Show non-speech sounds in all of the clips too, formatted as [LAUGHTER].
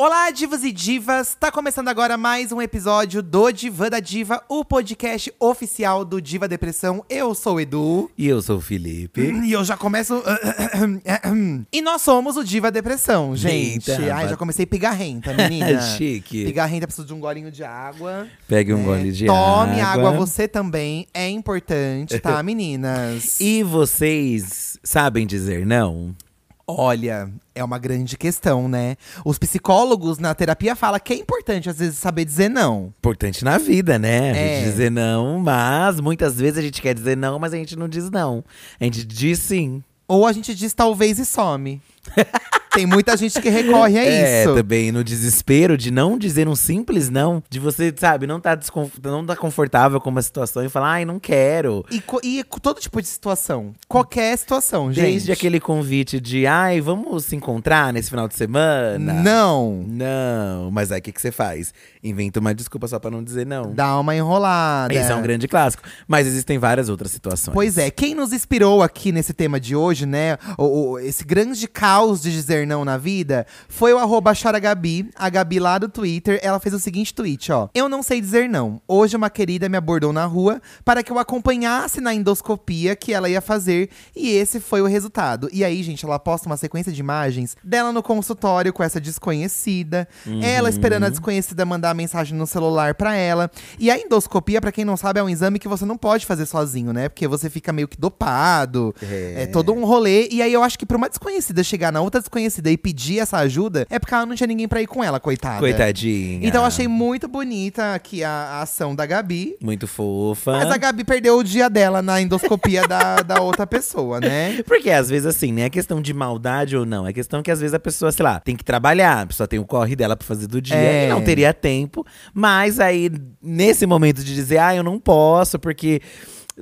Olá, divas e divas! Tá começando agora mais um episódio do Diva da Diva, o podcast oficial do Diva Depressão. Eu sou o Edu. E eu sou o Felipe. E eu já começo. [COUGHS] e nós somos o Diva Depressão, gente. Eita, Ai, já comecei pigarrenta, menina. [LAUGHS] Chique. Pigarrenta, preciso de um golinho de água. Pegue um né? gole de Tome água. água você também. É importante, tá, [LAUGHS] meninas? E vocês sabem dizer não? Olha, é uma grande questão, né? Os psicólogos na terapia falam que é importante, às vezes, saber dizer não. Importante na vida, né? A É. gente dizer não, mas muitas vezes a gente quer dizer não, mas a gente não diz não. A gente diz sim. Ou a gente diz talvez e some. [LAUGHS] Tem muita gente que recorre a é, isso. também no desespero de não dizer um simples não. De você, sabe, não tá, não tá confortável com uma situação e falar, ai, não quero. E, e todo tipo de situação. Qualquer situação, gente. Desde aquele convite de, ai, vamos se encontrar nesse final de semana. Não. Não, mas aí o que, que você faz? Inventa uma desculpa só pra não dizer não. Dá uma enrolada. Esse é um grande clássico. Mas existem várias outras situações. Pois é, quem nos inspirou aqui nesse tema de hoje, né? o- o- esse grande caos de dizer não na vida, foi o arroba Charagabi, a Gabi lá do Twitter. Ela fez o seguinte tweet, ó. Eu não sei dizer não. Hoje uma querida me abordou na rua para que eu acompanhasse na endoscopia que ela ia fazer. E esse foi o resultado. E aí, gente, ela posta uma sequência de imagens dela no consultório com essa desconhecida. Ela esperando a desconhecida mandar mensagem no celular pra ela. E a endoscopia, pra quem não sabe, é um exame que você não pode fazer sozinho, né? Porque você fica meio que dopado. É, todo um rolê. E aí eu acho que pra uma desconhecida chegar na outra desconhecida e pedir essa ajuda, é porque ela não tinha ninguém pra ir com ela, coitada. Coitadinha. Então eu achei muito bonita aqui a, a ação da Gabi. Muito fofa. Mas a Gabi perdeu o dia dela na endoscopia da, da outra pessoa, né? [LAUGHS] Porque às vezes, assim, não é questão de maldade ou não. É questão que às vezes a pessoa, sei lá, tem que trabalhar. A pessoa tem o corre dela pra fazer do dia É. e não teria tempo. Mas aí, nesse momento de dizer, ah, eu não posso, porque.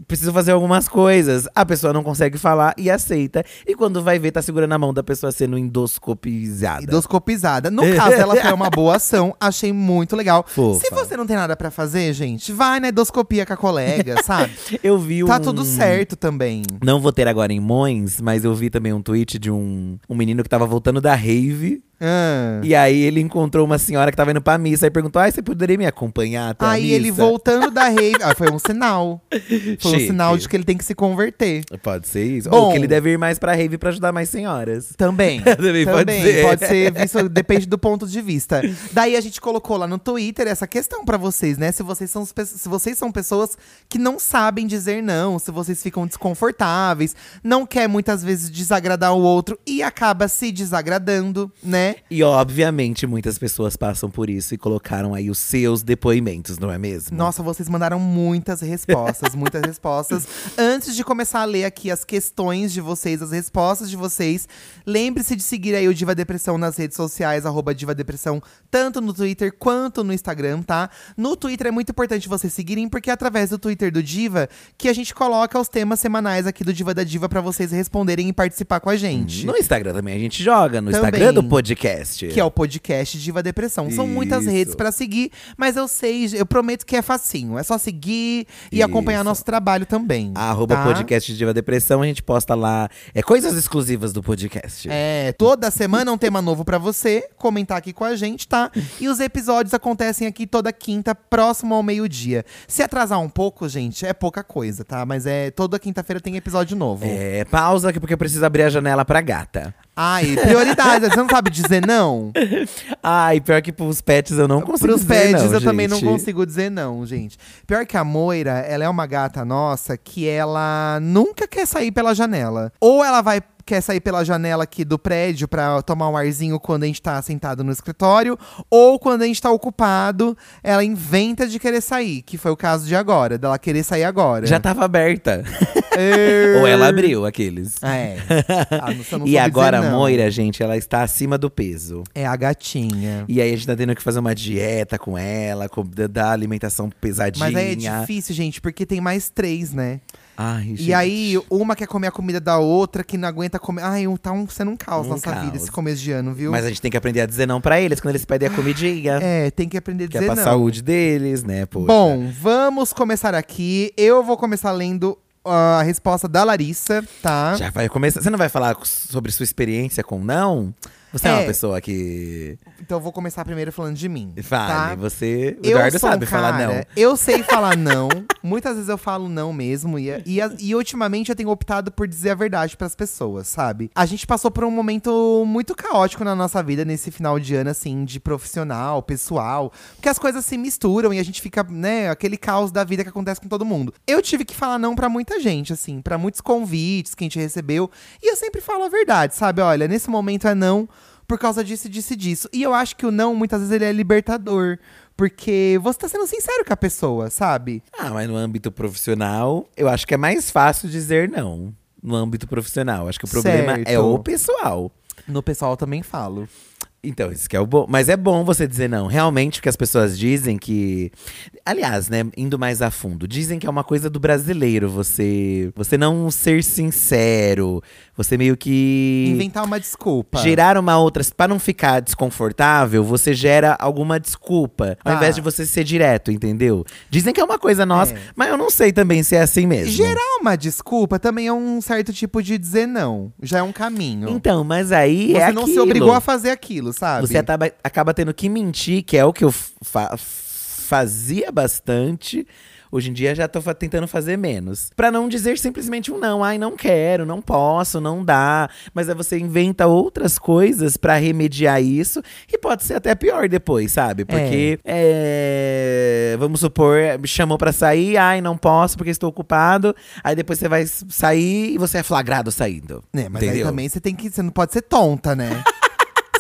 Preciso fazer algumas coisas. A pessoa não consegue falar e aceita. E quando vai ver, tá segurando a mão da pessoa sendo endoscopizada. Endoscopizada. No caso, ela foi uma boa ação. Achei muito legal. Fofa. Se você não tem nada pra fazer, gente, vai na endoscopia com a colega, [LAUGHS] sabe? Eu vi um. Tá tudo certo também. Não vou ter agora em Mões, mas eu vi também um tweet de um, um menino que tava voltando da rave. Ah. E aí ele encontrou uma senhora que tava indo pra missa e perguntou: Ai, você poderia me acompanhar até a Aí missa? ele voltando da rave. [LAUGHS] Ah, foi um sinal. Foi um Chique. sinal de que ele tem que se converter. Pode ser isso. Bom. Ou que ele deve ir mais pra rave pra ajudar mais senhoras. Também. [LAUGHS] Também pode ser. Pode ser visto, depende do ponto de vista. Daí a gente colocou lá no Twitter essa questão pra vocês, né? Se vocês, são, se vocês são pessoas que não sabem dizer não, se vocês ficam desconfortáveis, não quer muitas vezes desagradar o outro e acaba se desagradando, né? E obviamente muitas pessoas passam por isso e colocaram aí os seus depoimentos, não é mesmo? Nossa, vocês mandaram muitas respostas, [LAUGHS] muitas respostas. Antes de começar a ler aqui as questões de vocês, as respostas de vocês, lembre-se de seguir aí o Diva Depressão nas redes sociais, arroba Diva Depressão, tanto no Twitter quanto no Instagram, tá? No Twitter é muito importante vocês seguirem, porque é através do Twitter do Diva que a gente coloca os temas semanais aqui do Diva da Diva pra vocês responderem e participar com a gente. No Instagram também a gente joga, no Também. Instagram do podcast. Que é o podcast Diva Depressão. São muitas Isso. redes pra seguir, mas eu sei, eu prometo que é facinho. É só seguir e Isso. acompanhar nosso trabalho também. Arroba tá? podcast Diva Depressão, a gente posta lá. É coisas exclusivas do podcast. É, toda semana um tema novo pra você comentar aqui com a gente, tá? E os episódios acontecem aqui toda quinta, próximo ao meio-dia. Se atrasar um pouco, gente, é pouca coisa, tá? Mas é toda quinta-feira tem episódio novo. É, pausa aqui porque eu preciso abrir a janela pra gata. Ai, prioridade. você não sabe dizer não? [LAUGHS] Ai, pior que pros pets eu não consigo Pros dizer pets não, eu também não consigo dizer não, gente. Pior que a Moira, ela é uma gata nossa que ela nunca quer sair pela janela. Ou ela vai quer sair pela janela aqui do prédio pra tomar um arzinho quando a gente tá sentado no escritório, ou quando a gente tá ocupado, ela inventa de querer sair, que foi o caso de agora, dela querer sair agora. Já tava aberta. [LAUGHS] Ou ela abriu aqueles. É. [LAUGHS] Ah, não- não E agora dizer a. Moira, gente, ela está acima do peso. É a gatinha. E aí a gente tá tendo que fazer uma dieta com ela, com, dar alimentação pesadinha. Mas aí é difícil, gente, porque tem mais três, né? Ai, E gente. aí, uma quer comer a comida da outra, que não aguenta comer. Ai, um- tá um, sendo um caos Um nossa caos. vida esse começo de ano, viu? Mas a gente tem que aprender a dizer não pra eles quando eles pedem a comidinha. É, tem que aprender a que é dizer pra não. saúde deles, né, poxa. Bom, vamos começar aqui. Eu vou começar lendo ah, a resposta da Larissa, tá? Já vai começar. Você não vai falar sobre sua experiência com não? Você é, uma É. pessoa que. Então eu vou começar primeiro falando de mim. Fale, tá? você. O Eu Eduardo sou um sabe falar cara- não. Eu sei [LAUGHS] falar não. Muitas vezes eu falo não mesmo. E, e, e ultimamente eu tenho optado por dizer a verdade pras pessoas, sabe? A gente passou por um momento muito caótico na nossa vida nesse final de ano, assim, de profissional, pessoal. Porque as coisas se misturam e a gente fica, né, aquele caos da vida que acontece com todo mundo. Eu tive que falar não pra muita gente, assim, pra muitos convites que a gente recebeu. E eu sempre falo a verdade, sabe? Olha, nesse momento é não por causa disso, disso e disso. E eu acho que o não, muitas vezes, ele é libertador. Porque você tá sendo sincero com a pessoa, sabe? Ah, mas no âmbito profissional, eu acho que é mais fácil dizer não. No âmbito profissional. Acho que o problema é Certo. o pessoal. No pessoal eu também falo. Então, isso que é o bom. Mas é bom você dizer não. Realmente, o que as pessoas dizem que. Aliás, né, indo mais a fundo, dizem que é uma coisa do brasileiro você. Você não ser sincero. Você meio que. Inventar uma desculpa. Gerar uma outra. Pra não ficar desconfortável, você gera alguma desculpa. Ao Tá. invés de você ser direto, entendeu? Dizem que é uma coisa nossa, É. mas eu não sei também se é assim mesmo. Gerar uma desculpa também é um certo tipo de dizer não. Já é um caminho. Então, mas aí você é não se aquilo. obrigou a fazer aquilo, sabe? Você acaba, acaba tendo que mentir, que é o que eu fa- fazia bastante. Hoje em dia já tô tentando fazer menos. Pra não dizer simplesmente um não. Ai, não quero, não posso, não dá. Mas aí você inventa outras coisas pra remediar isso. E pode ser até pior depois, sabe? Porque, é, vamos supor, me chamou pra sair. Ai, não posso porque estou ocupado. Aí depois você vai sair e você é flagrado saindo. É, mas aí entendeu? também você tem que. Você não pode ser tonta, né? [LAUGHS]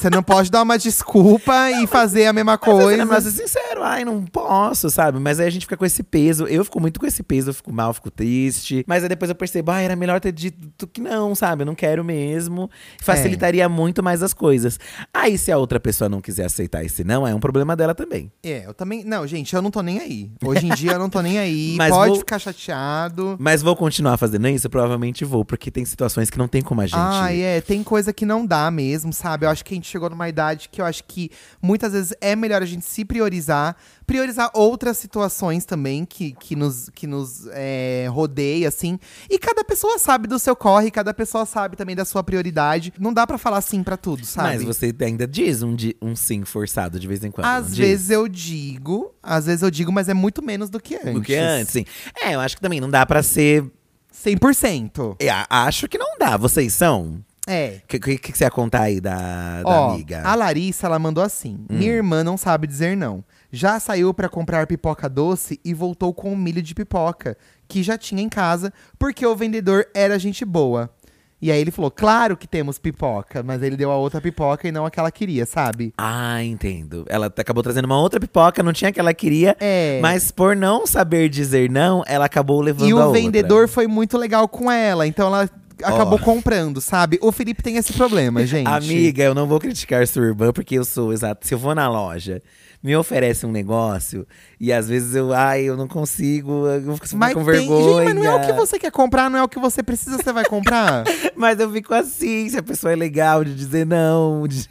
você não pode dar uma desculpa e fazer a mesma coisa. Mas ser sincero, ai, não posso, sabe? Mas aí a gente fica com esse peso. Eu fico muito com esse peso, eu fico mal, fico triste. Mas aí depois eu percebo, ah, era melhor ter dito que não, sabe? Eu não quero mesmo. Facilitaria muito mais as coisas. Aí, se a outra pessoa não quiser aceitar esse não, é um problema dela também. É, eu também. Não, gente, eu não tô nem aí. Hoje em dia eu não tô nem aí. [LAUGHS] Mas pode vou- ficar chateado. Mas vou continuar fazendo isso? Provavelmente vou, porque tem situações que não tem como a gente. Ah, é, tem coisa que não dá mesmo, sabe? Eu acho que a gente chegou numa idade que eu acho que muitas vezes é melhor a gente se priorizar, priorizar outras situações também que, que nos, que nos é, rodeia, assim. E cada pessoa sabe do seu corre, cada pessoa sabe também da sua prioridade. Não dá pra falar sim pra tudo, sabe? Mas você ainda diz um, di- um sim forçado de vez em quando. Às diz? vezes eu digo, às vezes eu digo, mas é muito menos do que antes. Do que antes, sim. É, eu acho que também não dá pra ser. 100%. É, acho que não dá. Vocês são? É. O que, que, que você ia contar aí da, da Ó, amiga? a Larissa, ela mandou assim: Minha irmã não sabe dizer não. Já saiu pra comprar pipoca doce e voltou com um milho de pipoca, que já tinha em casa, porque o vendedor era gente boa. E aí ele falou: Claro que temos pipoca, mas ele deu a outra pipoca e não a que ela queria, sabe? Ah, entendo. Ela acabou trazendo uma outra pipoca, não tinha a que ela queria. É. Mas por não saber dizer não, ela acabou levando E a o outra. vendedor foi muito legal com ela, então ela acabou comprando, sabe? O Felipe tem esse problema, [LAUGHS] gente. Amiga, eu não vou criticar sua irmã, porque eu sou, exato. Se eu vou na loja, me oferece um negócio, e às vezes eu, ai, eu não consigo, eu fico Mas, com tem, vergonha. gente, mas não é o que você quer comprar, não é o que você precisa, você vai comprar. [LAUGHS] Mas eu fico assim, se a pessoa é legal de dizer não. De...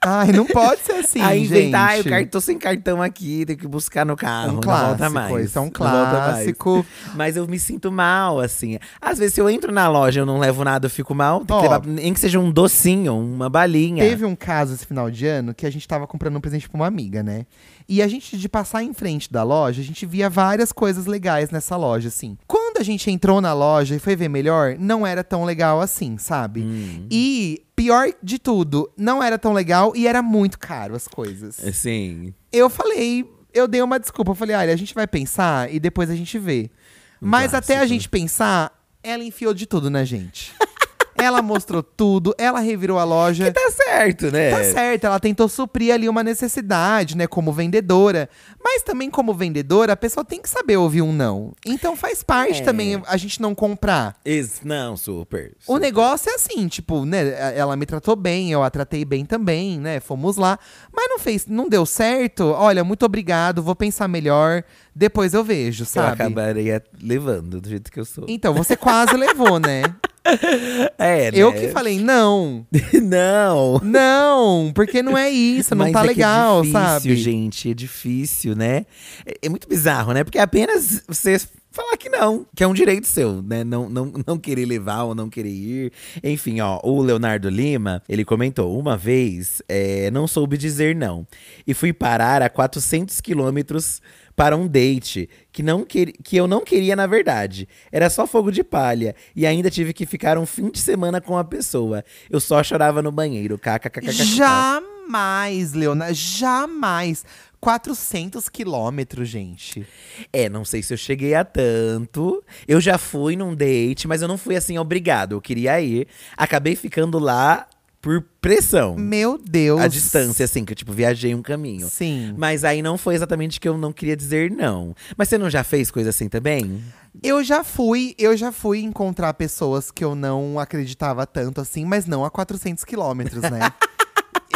Ai, não pode ser assim, [LAUGHS] aí inventar, ai, gente. eu car- tô sem cartão aqui, tenho que buscar no carro, Um não clássico, volta mais. isso é um clássico. Mas eu me sinto mal, assim. Às vezes, se eu entro na loja e eu não levo nada, eu fico mal. Tem que levar, nem que seja um docinho, uma balinha. Teve um caso esse final de ano que a gente tava comprando um presente pra uma amiga, né? E a gente, de passar em frente da loja, a gente via várias coisas legais nessa loja, assim. Quando a gente entrou na loja e foi ver melhor, não era tão legal assim, sabe? Hum. E, pior de tudo, não era tão legal e era muito caro as coisas. Assim. Eu falei, eu dei uma desculpa. Eu falei, olha, a gente vai pensar e depois a gente vê. Mas até a gente pensar, ela enfiou de tudo na gente. [LAUGHS] ela mostrou tudo, ela revirou a loja. Tá certo, né? Tá certo, ela tentou suprir ali uma necessidade, né, como vendedora. Mas também como vendedora, a pessoa tem que saber ouvir um não. Então faz parte É. também a gente não comprar. Ex- não, super. O super. negócio é assim, tipo, né, ela me tratou bem, eu a tratei bem também, né, fomos lá. Mas não fez, não deu certo, olha, muito obrigado, vou pensar melhor, depois eu vejo, Eu sabe? acabaria levando do jeito que eu sou. Então, você quase levou, né? [LAUGHS] [LAUGHS] É, né? Eu que falei, não, [LAUGHS] não. não, porque não é isso, não Mas tá é que legal, é difícil, sabe? gente, é difícil, né? É, é muito bizarro, né? Porque apenas você falar que não, que é um direito seu, né? Não, não, não querer levar ou não querer ir. Enfim, ó, o Leonardo Lima, ele comentou: uma vez é, não soube dizer não e fui parar a 400 quilômetros para um date que, não que, que eu não queria na verdade. Era só fogo de palha e ainda tive que ficar um fim de semana com a pessoa. Eu só chorava no banheiro. KKKKK. Jamais, Leona, jamais. 400 quilômetros, gente. É, não sei se eu cheguei a tanto. Eu já fui num date, mas eu não fui assim obrigado. Eu queria ir. Acabei ficando lá por pressão. Meu Deus. A distância, assim, que eu, tipo, viajei um caminho. Sim. Mas aí não foi exatamente que eu não queria dizer não. Mas você não já fez coisa assim também? Eu já fui, eu já fui encontrar pessoas que eu não acreditava tanto assim, mas não a 400 quilômetros, né? [LAUGHS]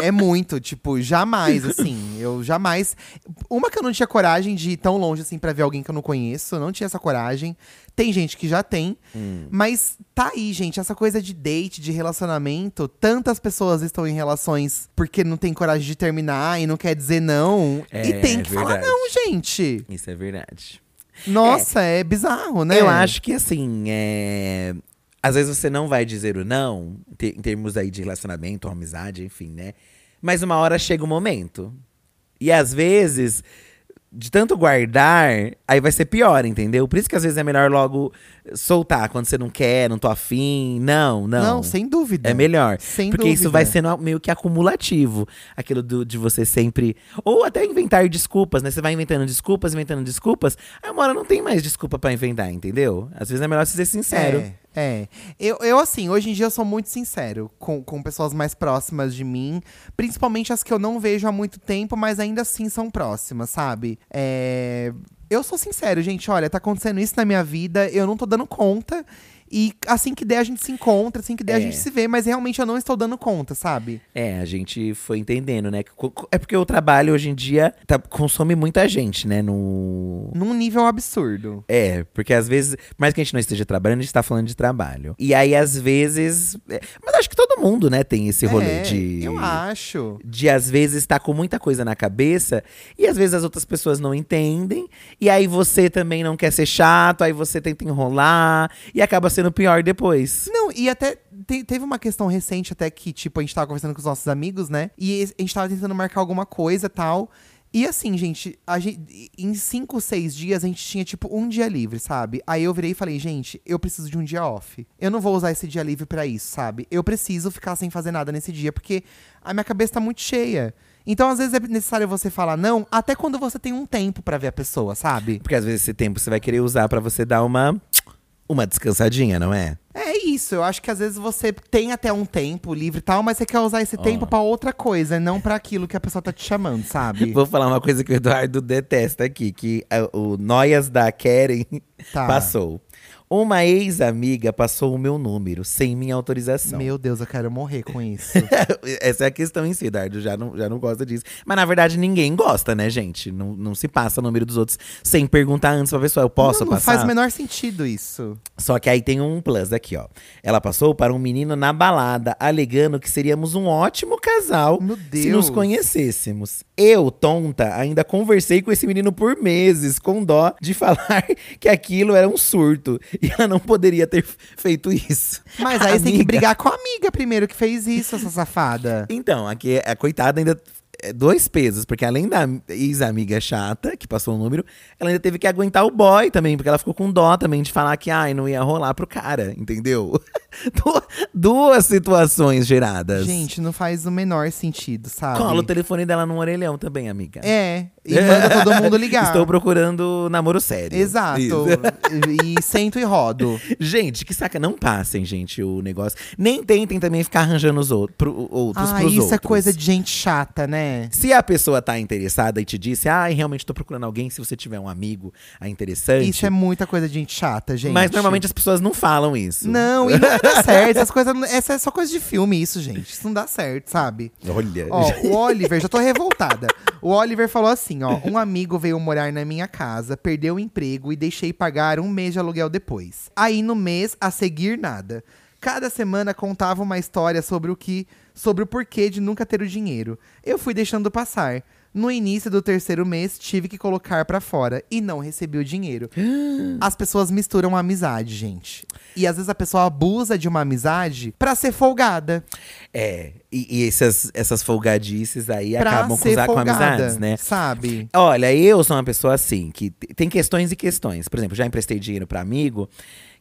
é muito, tipo, jamais, assim. Eu jamais. Uma que eu não tinha coragem de ir tão longe assim pra ver alguém que eu não conheço. Eu não tinha essa coragem. Tem gente que já tem. Hum. Mas tá aí, gente. Essa coisa de date, de relacionamento. Tantas pessoas estão em relações porque não tem coragem de terminar e não quer dizer não. É, e tem que é falar não, gente. Isso é verdade. Nossa, é, bizarro, né? Eu acho que assim, é. Às vezes você não vai dizer o não, em termos aí de relacionamento, amizade, enfim, né? Mas uma hora chega o momento. E às vezes, de tanto guardar, aí vai ser pior, entendeu? Por isso que às vezes é melhor logo soltar quando você não quer, não tô afim. Não, não. Não, sem dúvida. É melhor. Sem porque isso dúvida. vai sendo meio que acumulativo. Aquilo do- de você sempre. Ou até inventar desculpas, né? Você vai inventando desculpas, inventando desculpas. Aí uma hora não tem mais desculpa pra inventar, entendeu? Às vezes é melhor você ser sincero. É, é. Eu, eu, assim, hoje em dia eu sou muito sincero com, com pessoas mais próximas de mim. Principalmente as que eu não vejo há muito tempo, mas ainda assim são próximas, sabe? É, eu sou sincero, gente. Olha, tá acontecendo isso na minha vida, eu não tô dando conta. E assim que der, a gente se encontra, assim que der, a É. gente se vê, mas realmente eu não estou dando conta, sabe? É, a gente foi entendendo, né? É porque o trabalho hoje em dia tá- consome muita gente, né? No. Num nível absurdo. É, porque às vezes, por mais que a gente não esteja trabalhando, a gente tá falando de trabalho. E aí, às vezes. é, Mas acho que todo mundo, né, tem esse rolê É, de. Eu acho. de às vezes estar com muita coisa na cabeça e às vezes as outras pessoas não entendem e aí você também não quer ser chato, aí você tenta enrolar e acaba sendo pior depois. Não, e até te- teve uma questão recente até que, tipo, a gente tava conversando com os nossos amigos, né? E a gente tava tentando marcar alguma coisa tal. E assim, gente, a gente, em cinco, seis dias a gente tinha, tipo, um dia livre, sabe? Aí eu virei e falei, gente, eu preciso de um dia off. Eu não vou usar esse dia livre pra isso, sabe? Eu preciso ficar sem fazer nada nesse dia, porque a minha cabeça tá muito cheia. Então, às vezes, é necessário você falar não, até quando você tem um tempo pra ver a pessoa, sabe? Porque às vezes esse tempo você vai querer usar pra você dar uma uma descansadinha, não é? É isso, eu acho que às vezes você tem até um tempo livre e tal, mas você quer usar esse tempo pra outra coisa, não pra aquilo que a pessoa tá te chamando, sabe? [LAUGHS] Vou falar uma coisa que o Eduardo detesta aqui, que ah, o Noias da Karen Tá. [LAUGHS] passou. Uma ex-amiga passou o meu número sem minha autorização. Meu Deus, eu quero morrer com [LAUGHS] isso. Essa é a questão em si, Dardo. Já não, já não gosta disso. Mas na verdade ninguém gosta, né, gente? Não, não se passa o número dos outros sem perguntar antes pra pessoa. Eu posso não, não passar? faz o menor sentido isso. Só que aí tem um plus aqui, ó. Ela passou para um menino na balada, alegando que seríamos um ótimo casal Meu se nos conhecêssemos. Eu, tonta, ainda conversei com esse menino por meses, com dó de [LAUGHS] falar que aquilo era um surto. [LAUGHS] E ela não poderia ter feito isso. Mas aí você tem que brigar com a amiga primeiro que fez isso, essa safada. Então, aqui a coitada ainda. é Dois pesos, porque além da ex-amiga chata, que passou o número, ela ainda teve que aguentar o boy também, porque ela ficou com dó também de falar que ai, não ia rolar pro cara, entendeu? [LAUGHS] Du- Duas situações geradas. Gente, não faz o menor sentido, sabe? Cola o telefone dela num orelhão também, amiga. É, e manda todo mundo ligar. Estou procurando namoro sério. Exato. E, e sento e rodo. [LAUGHS] Gente, que saca. Não passem, gente, o negócio. Nem tentem também ficar arranjando os outros, pro, outros Ah, pros isso outros. é coisa de gente chata, né? Se a pessoa tá interessada e te disse, ah, realmente tô procurando alguém, se você tiver um amigo ah, interessante. Isso é muita coisa de gente chata, gente. Mas normalmente as pessoas não falam isso. Não, e não [LAUGHS] dar certo. Essas coisas, essa é só coisa de filme, isso, gente. Isso não dá certo, sabe? Olha. Ó, o Oliver, já tô revoltada. O Oliver falou assim, ó. Um [LAUGHS] amigo veio morar na minha casa, perdeu o emprego e deixei pagar um mês de aluguel depois. Aí no mês, a seguir, nada. Cada semana contava uma história sobre o que sobre o porquê de nunca ter o dinheiro. Eu fui deixando passar. No início do terceiro mês, tive que colocar pra fora e não recebi o dinheiro. [GASPS] As pessoas misturam a amizade, gente. E às vezes a pessoa abusa de uma amizade pra ser folgada. É, e, e essas, essas folgadices aí Pra acabam com, usar com folgada, amizades, né? Sabe? Olha, eu sou uma pessoa assim, que tem questões e questões. Por exemplo, já emprestei dinheiro pra amigo,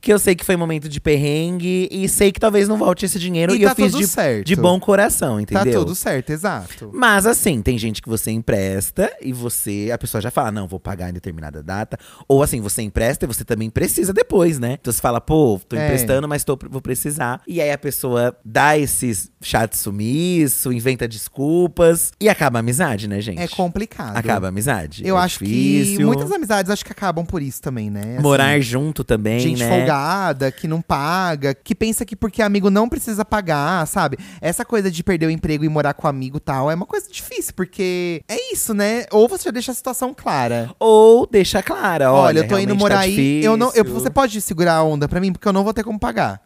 que eu sei que foi momento de perrengue e sei que talvez não volte esse dinheiro. E E, eu tá fiz tudo de, certo. de bom coração, entendeu? Tá tudo certo, exato. Mas assim, tem gente que você empresta e você. A pessoa já fala, não, vou pagar em determinada data. Ou assim, você empresta e você também precisa depois, né? Então você fala, pô, tô É. emprestando, mas tô, vou precisar. E aí a pessoa dá esses chat sumiço, inventa desculpas e acaba a amizade, né, gente? É complicado. Acaba a amizade. Eu É acho que difícil. muitas amizades acho que acabam por isso também, né? Assim, Morar junto também, Gente né? Folgada, que não paga, que pensa que porque amigo não precisa pagar, sabe? Essa coisa de perder o emprego e morar com amigo e tal é uma coisa difícil, porque é isso, né? Ou você já deixa a situação clara. Ou deixa clara, olha, Olha, eu tô indo realmente morar tá aí, eu não, eu, você pode segurar a onda pra mim, porque eu não vou ter como pagar.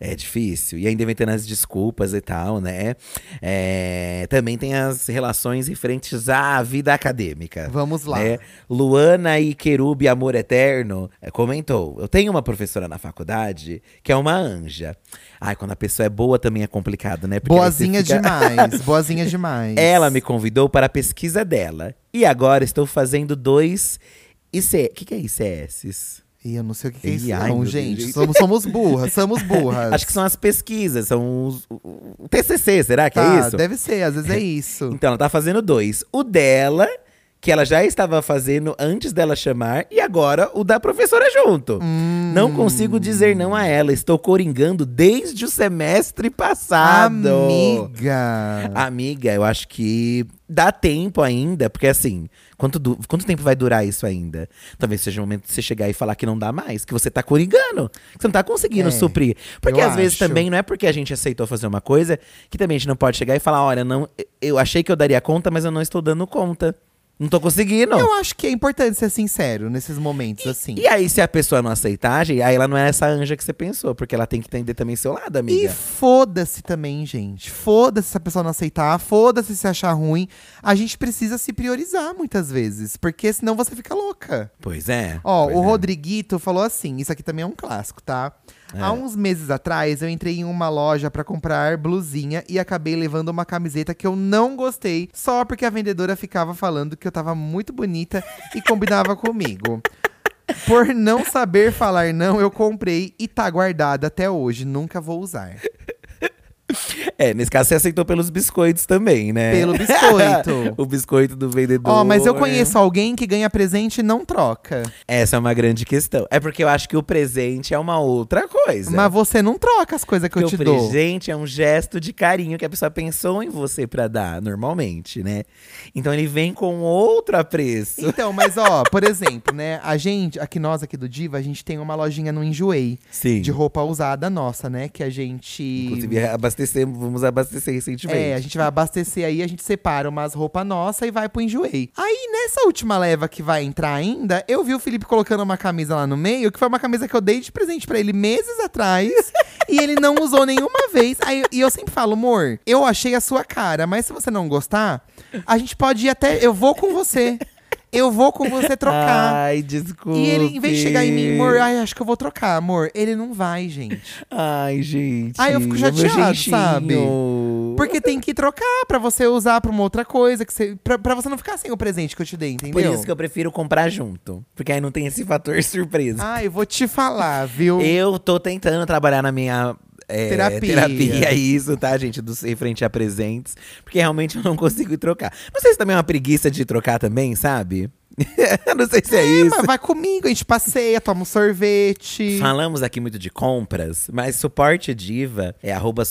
É difícil. E ainda inventando as desculpas e tal, né? É, também tem as relações referentes à vida acadêmica. Vamos lá. né? Luana e Querube Amor Eterno eh, comentou: Eu tenho uma professora na faculdade que é uma anja. Ai, quando a pessoa é boa também é complicado, né? Porque Boazinha fica- demais, [LAUGHS] boazinha demais. Ela me convidou para a pesquisa dela. E agora estou fazendo dois IC. O que, que é ICS? E eu não sei o que, que é isso, ai, não, gente. Somos, somos burras, somos burras. Acho que são as pesquisas, são os. O, o TCC, será que Tá, é isso? Deve ser, às vezes é [LAUGHS] isso. Então, ela tá fazendo dois. O dela, que ela já estava fazendo antes dela chamar, e agora o da professora junto. Hum. Não consigo dizer não a ela. Estou coringando desde o semestre passado. Amiga. Amiga, eu acho que dá tempo ainda, porque assim, quanto, quanto tempo vai durar isso ainda? Talvez seja o momento de você chegar e falar que não dá mais, que você tá coringando, que você não tá conseguindo É, suprir. Porque às vezes acho. também não é porque a gente aceitou fazer uma coisa que também a gente não pode chegar e falar: olha, não, eu achei que eu daria conta, mas eu não estou dando conta. Não tô conseguindo. Eu acho que é importante ser sincero nesses momentos, assim. E aí, se a pessoa não aceitar, gente, aí ela não é essa anja que você pensou, porque ela tem que entender também seu lado, E amiga. foda-se também, gente. Foda-se se a pessoa não aceitar, foda-se se achar ruim. A gente precisa se priorizar muitas vezes, porque senão você fica louca. Pois é. Ó, pois o é. Rodriguito falou assim: isso aqui também é um clássico, tá? É. Há uns meses atrás, eu entrei em uma loja pra comprar blusinha e acabei levando uma camiseta que eu não gostei, só porque a vendedora ficava falando que eu tava muito bonita e combinava [LAUGHS] comigo. Por não saber falar não, eu comprei e tá guardada até hoje, nunca vou usar. [LAUGHS] É, nesse caso você aceitou pelos biscoitos também, né? Pelo [LAUGHS] biscoito. o biscoito do vendedor. Ó, mas eu conheço alguém que ganha presente e não troca. Essa é uma grande questão. É porque eu acho que o presente é uma outra coisa. Mas você não troca as coisas que eu Porque te o dou. presente é um gesto de carinho que a pessoa pensou em você pra dar, normalmente, né? Então ele vem com outro apreço. Então, mas ó, [LAUGHS] por exemplo, né? A gente, aqui nós aqui do Diva, a gente tem uma lojinha no Enjoei Sim. de roupa usada nossa, né? Que a gente. Inclusive, abastecer, vamos abastecer recentemente. É, a gente vai abastecer aí, a gente separa umas roupas nossas e vai pro Enjoei. Aí, nessa última leva que vai entrar ainda, eu vi o Felipe colocando uma camisa lá no meio, que foi uma camisa que eu dei de presente pra ele meses atrás. [LAUGHS] e ele não usou nenhuma vez. Aí, e eu sempre falo, amor, eu achei a sua cara, mas se você não gostar, a gente pode ir até. Eu vou com você. Eu vou com você trocar. [LAUGHS] Ai, desculpa. E ele, em vez de chegar em mim, amor, ai, acho que eu vou trocar, amor. Ele não vai, gente. Ai, gente. Ai, eu fico chateado, sabe? Porque tem que trocar pra você usar pra uma outra coisa, que você, pra, pra você não ficar sem o presente que eu te dei, entendeu? Por isso que eu prefiro comprar junto. Porque aí não tem esse fator [LAUGHS] surpresa. Ai, eu vou te falar, viu? Eu tô tentando trabalhar na minha é, Terapia. terapia, [LAUGHS] isso, tá, gente? Do referente a presentes. Porque realmente eu não consigo trocar. Não sei se também é uma preguiça de trocar também, sabe? [LAUGHS] não sei se é, isso. Mas vai comigo, a gente passeia, toma um sorvete. Falamos aqui muito de compras, mas suporte diva é arroba,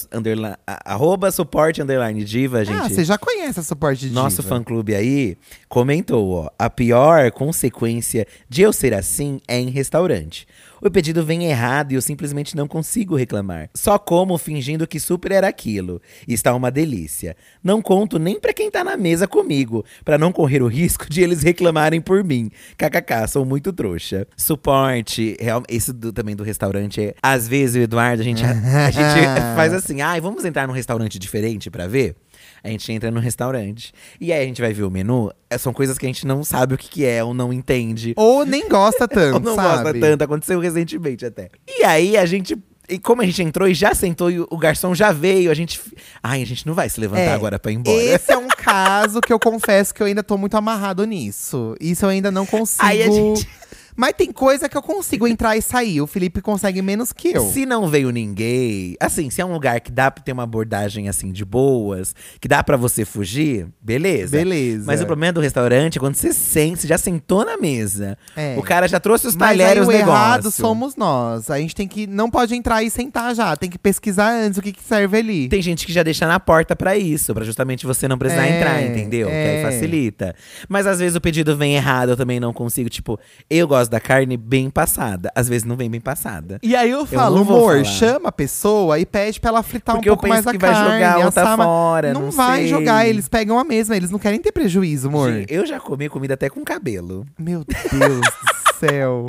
arroba suporte underline diva, gente. Ah, você já conhece a suporte de Nosso diva. fã-clube aí comentou, ó. A pior consequência de eu ser assim é em restaurante. O pedido vem errado e eu simplesmente não consigo reclamar. Só como fingindo que super era aquilo. Está uma delícia. Não conto nem pra quem tá na mesa comigo, pra não correr o risco de eles reclamarem por mim. KKK, sou muito trouxa. Suporte, real, esse do- também do restaurante é. Às vezes, o Eduardo, a gente, a gente [LAUGHS] faz assim: ai, vamos entrar num restaurante diferente pra ver? A gente entra no restaurante. E aí a gente vai ver o menu. é, São coisas que a gente não sabe o que, que é, ou não entende. Ou nem gosta [LAUGHS] tanto, Ou não sabe? gosta tanto, aconteceu recentemente até. E aí a gente. E como a gente entrou e já sentou e o- o garçom já veio, a gente. Ai, a gente não vai se levantar É, agora pra ir embora. Esse é um [LAUGHS] caso que eu confesso que eu ainda tô muito amarrado nisso. Isso eu ainda não consigo. Aí a gente- Mas tem coisa que eu consigo entrar e sair. O Felipe consegue menos que eu. Se não veio ninguém, assim, se é um lugar que dá pra ter uma abordagem assim de boas, que dá pra você fugir, beleza. Beleza. Mas o problema do restaurante é quando você sente, você já sentou na mesa. É. O cara já trouxe os Mas aí talheres o o errado negócio. somos nós. A gente tem que. Não pode entrar e sentar já. Tem que pesquisar antes o que, que serve ali. Tem gente que já deixa na porta pra isso, pra justamente você não precisar É, entrar, entendeu? Que aí é. facilita. Mas às vezes o pedido vem errado, eu também não consigo. Tipo, eu gosto da carne bem passada. Às vezes não vem bem passada. E aí eu falo, vou amor, chama a pessoa e pede pra ela fritar Porque um eu pouco mais a que vai carne. jogar outra fora, Não, não vai jogar, eles pegam a mesma, eles não querem ter prejuízo, amor. Gente, eu já comi comida até com cabelo. Meu Deus do [LAUGHS] céu.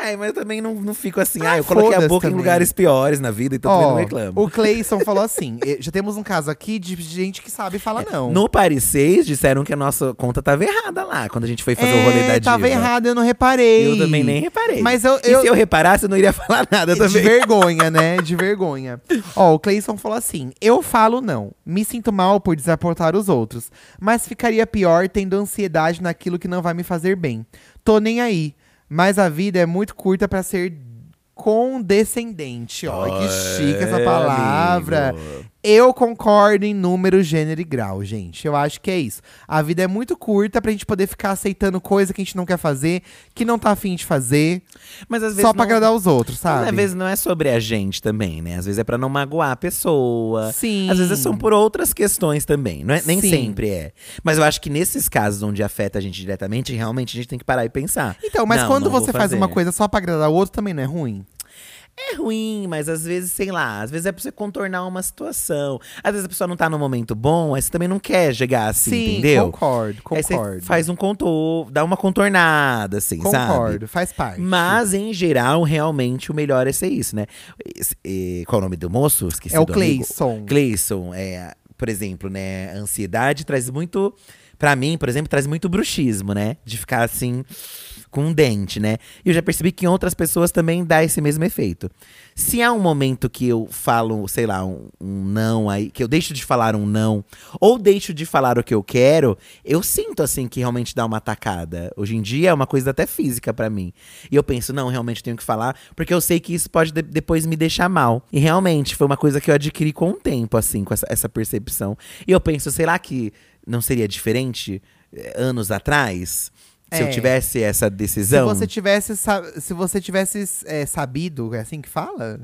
Ai, mas eu também não, não fico assim. Ah, eu coloquei a boca em também. lugares piores na vida, então também Ó, não reclamo. o Cleison falou assim: "Eh, já temos um caso aqui de gente que sabe falar não. No Paris 6, disseram que a nossa conta tava errada lá, quando a gente foi fazer o rolê da é, diva. tava errado, eu não reparei. Eu também nem reparei. Mas eu- E eu- se eu reparasse, eu não iria falar nada De também. vergonha, né? [LAUGHS] De vergonha. Ó, o Cleison falou assim: Eu falo não. Me sinto mal por desapontar os outros. Mas ficaria pior tendo ansiedade naquilo que não vai me fazer bem. Tô nem aí. Mas a vida é muito curta pra ser condescendente. Ó, que chique essa É, palavra. amigo. Eu concordo em número, gênero e grau, gente. Eu acho que é isso. A vida é muito curta pra gente poder ficar aceitando coisa que a gente não quer fazer, que não tá afim de fazer, Mas às vezes só pra não- agradar os outros, Mas sabe? às vezes não é sobre a gente também, né? Às vezes é pra não magoar a pessoa. Sim. Às vezes são por outras questões também. Não é, nem Sim. sempre é. Mas eu acho que nesses casos onde afeta a gente diretamente, realmente a gente tem que parar e pensar. Então, mas Não, quando não você faz fazer. uma coisa só pra agradar o outro, também não é ruim? É ruim, mas às vezes, sei lá, às vezes é pra você contornar uma situação. Às vezes a pessoa não tá no momento bom, aí você também não quer chegar assim, entendeu? concordo, Aí você concordo. faz um contorno, dá uma contornada, assim, sabe? concordo, faz parte. Mas, em geral, realmente o melhor é ser isso, né? Eh, qual é o nome do moço? Esqueci é o. Cleison. Cleison, é, por exemplo, né? Ansiedade traz muito. Pra mim, por exemplo, traz muito bruxismo, né? De ficar assim, com um dente, né? E eu já percebi que em outras pessoas também dá esse mesmo efeito. Se há um momento que eu falo, sei lá, um, um não aí, que eu deixo de falar um não, ou deixo de falar o que eu quero, eu sinto assim que realmente dá uma atacada. Hoje em dia é uma coisa até física pra mim. E eu penso, não, realmente tenho que falar, porque eu sei que isso pode de- depois me deixar mal. E realmente foi uma coisa que eu adquiri com o tempo, assim, com essa, essa percepção. E eu penso, será que não seria diferente eh, anos atrás? Se É. eu tivesse essa Se decisão? você tivesse, se você tivesse é, sabido, é assim que fala?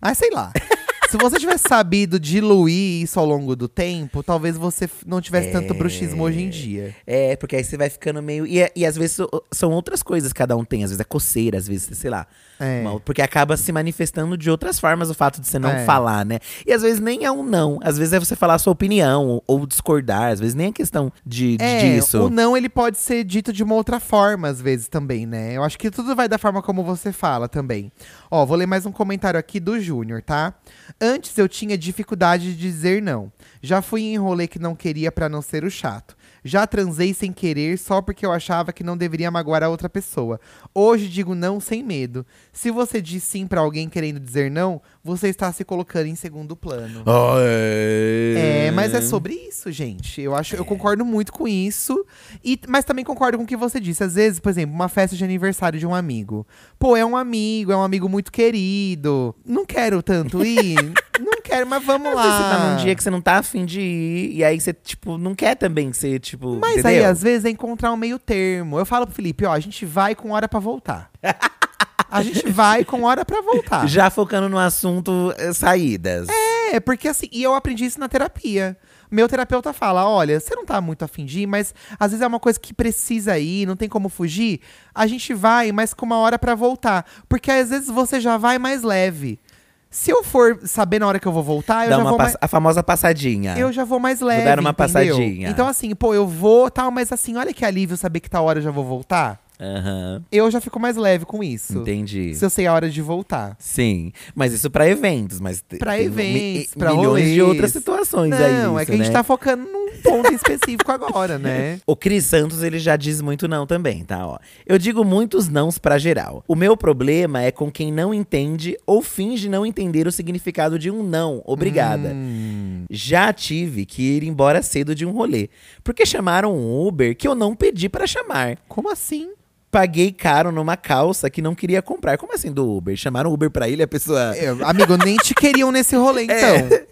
Ah, sei lá. [LAUGHS] se você tivesse sabido diluir isso ao longo do tempo, talvez você não tivesse tanto bruxismo hoje em dia. É, porque aí você vai ficando meio. E, é- e às vezes são outras coisas que cada um tem. Às vezes é coceira, às vezes, sei lá. É. uma- porque acaba se manifestando de outras formas o fato de você não É. falar, né? E às vezes nem é um não. Às vezes é você falar a sua opinião ou, ou discordar. Às vezes nem é questão de, de- É, disso. o não ele pode ser dito de uma outra forma, às vezes, também, né? Eu acho que tudo vai da forma como você fala também. Ó, vou ler mais um comentário aqui do Júnior, tá? Antes eu tinha dificuldade de dizer não. Já fui em rolê que não queria pra não ser o chato. Já transei sem querer só porque eu achava que não deveria magoar a outra pessoa. Hoje digo não sem medo. Se você diz sim pra alguém querendo dizer não, você está se colocando em segundo plano. Ah, é. É, mas é sobre isso, gente. Eu acho, eu concordo muito com isso. E, mas também concordo com o que você disse. Às vezes, por exemplo, uma festa de aniversário de um amigo. Pô, é um amigo, é um amigo muito querido. Não quero tanto [LAUGHS] ir. não quero, mas vamos Às lá. vezes você tá num dia que você não tá afim de ir, e aí você, tipo, não quer também ser, tipo. Mas entendeu? aí, às vezes, é encontrar um meio termo. Eu falo pro Felipe, ó, a gente vai com hora pra voltar. [LAUGHS] a gente vai com hora pra voltar. Já focando no assunto eh, saídas. É, porque assim, e eu aprendi isso na terapia. Meu terapeuta fala: olha, você não tá muito afim de ir, mas às vezes é uma coisa que precisa ir, não tem como fugir. A gente vai, mas com uma hora pra voltar. Porque às vezes você já vai mais leve. Se eu for saber na hora que eu vou voltar, eu Dá já uma vou pass- mais. A famosa passadinha. Eu já vou mais leve. dar uma entendeu? passadinha. Então, assim, pô, eu vou tal, mas assim, olha que alívio saber que tal hora eu já vou voltar. Aham. Eu já fico mais leve com isso. Entendi. Se eu sei a hora de voltar. Sim, mas isso pra eventos, mas Pra eventos, mi- pra milhões de rolês. outras situações aí. Não, é que a gente né? tá focando num ponto específico agora, né? [LAUGHS] O Cris Santos, ele já diz muito não também, tá? Ó. Eu digo muitos nãos pra geral. O meu problema é com quem não entende ou finge não entender o significado de um não. Obrigada. Hum. Já tive que ir embora cedo de um rolê. Porque chamaram um Uber que eu não pedi pra chamar. Como assim? Paguei caro numa calça que não queria comprar. Como assim do Uber? Chamaram Uber pra ele a pessoa. É, amigo, nem te queriam nesse rolê, [LAUGHS] então. É.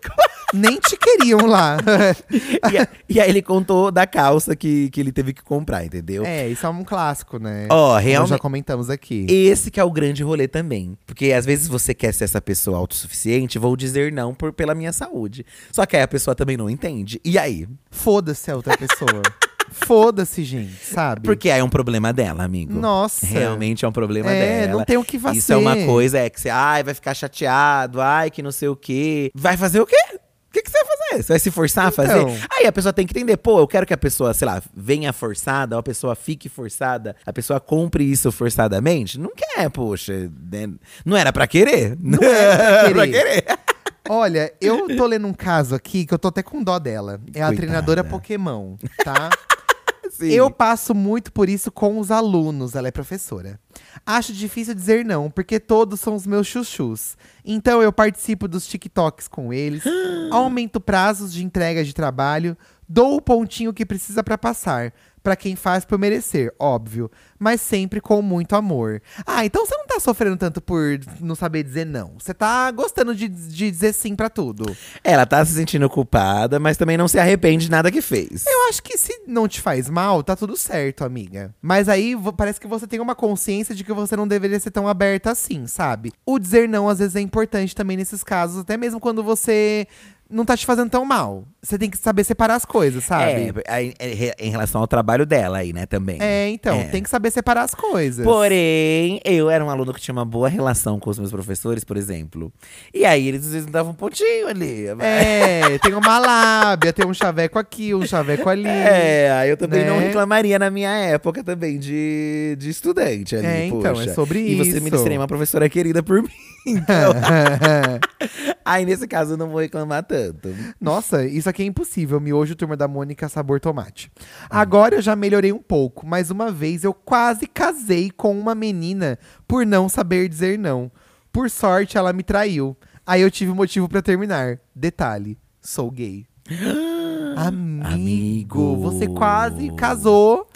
Nem te queriam lá. [LAUGHS] e, a- e aí ele contou da calça que, que ele teve que comprar, entendeu? é, isso é um clássico, né? Ó, Como realmente. já comentamos aqui. Esse que é o grande rolê também. Porque às vezes você quer ser essa pessoa autossuficiente, vou dizer não por, pela minha saúde. Só que aí a pessoa também não entende. E aí? Foda-se a outra pessoa. [LAUGHS] Foda-se, gente, sabe? Porque é um problema dela, amigo. Nossa. Realmente é um problema É, dela. não tem o que fazer. Isso é uma coisa, é que você, ai, vai ficar chateado, ai, que não sei o quê. Vai fazer o quê? O que, que você vai fazer? Você vai se forçar a fazer? Então. Aí a pessoa tem que entender, pô, eu quero que a pessoa, sei lá, venha forçada, ou a pessoa fique forçada, a pessoa compre isso forçadamente. Não quer, poxa. né? Não era pra querer. Não [LAUGHS] era pra querer. Olha, eu tô lendo um caso aqui que eu tô até com dó dela. É a Coitada. treinadora Pokémon, tá? Sim. Eu passo muito por isso com os alunos, ela é professora. Acho difícil dizer não, porque todos são os meus chuchus. Então eu participo dos TikToks com eles, [GASPS] aumento prazos de entrega de trabalho, dou o pontinho que precisa pra passar, pra quem faz por merecer, óbvio, mas sempre com muito amor. Ah, então você não tá sofrendo tanto por não saber dizer não. Você tá gostando de, de dizer sim pra tudo. Ela tá se sentindo culpada, mas também não se arrepende de nada que fez. Eu acho que se não te faz mal, tá tudo certo, amiga. Mas aí parece que você tem uma consciência de que você não deveria ser tão aberta assim, sabe? O dizer não às vezes é importante também nesses casos, até mesmo quando você não tá te fazendo tão mal. Você tem que saber separar as coisas, sabe? É, é, em relação ao trabalho dela aí, né, também. É, então, É. tem que saber separar as coisas. Porém, eu era um aluno que tinha uma boa relação com os meus professores, por exemplo. E aí eles às vezes me davam um pontinho ali. É, tem uma lábia, tem um chaveco aqui, um chaveco ali. É, aí eu também não Né? reclamaria na minha época também de, de estudante ali, É, então, poxa. é sobre E você me isso. seria uma professora querida por mim. Então, [LAUGHS] aí nesse caso eu não vou reclamar tanto. Nossa, isso aqui é impossível. Miojo Turma da Mônica sabor tomate. Agora eu já melhorei um pouco, mas uma vez eu quase casei com uma menina por não saber dizer não. Por sorte, ela me traiu. Aí eu tive motivo pra terminar. Detalhe, sou gay. [GASPS] Amigo, Amigo. você quase casou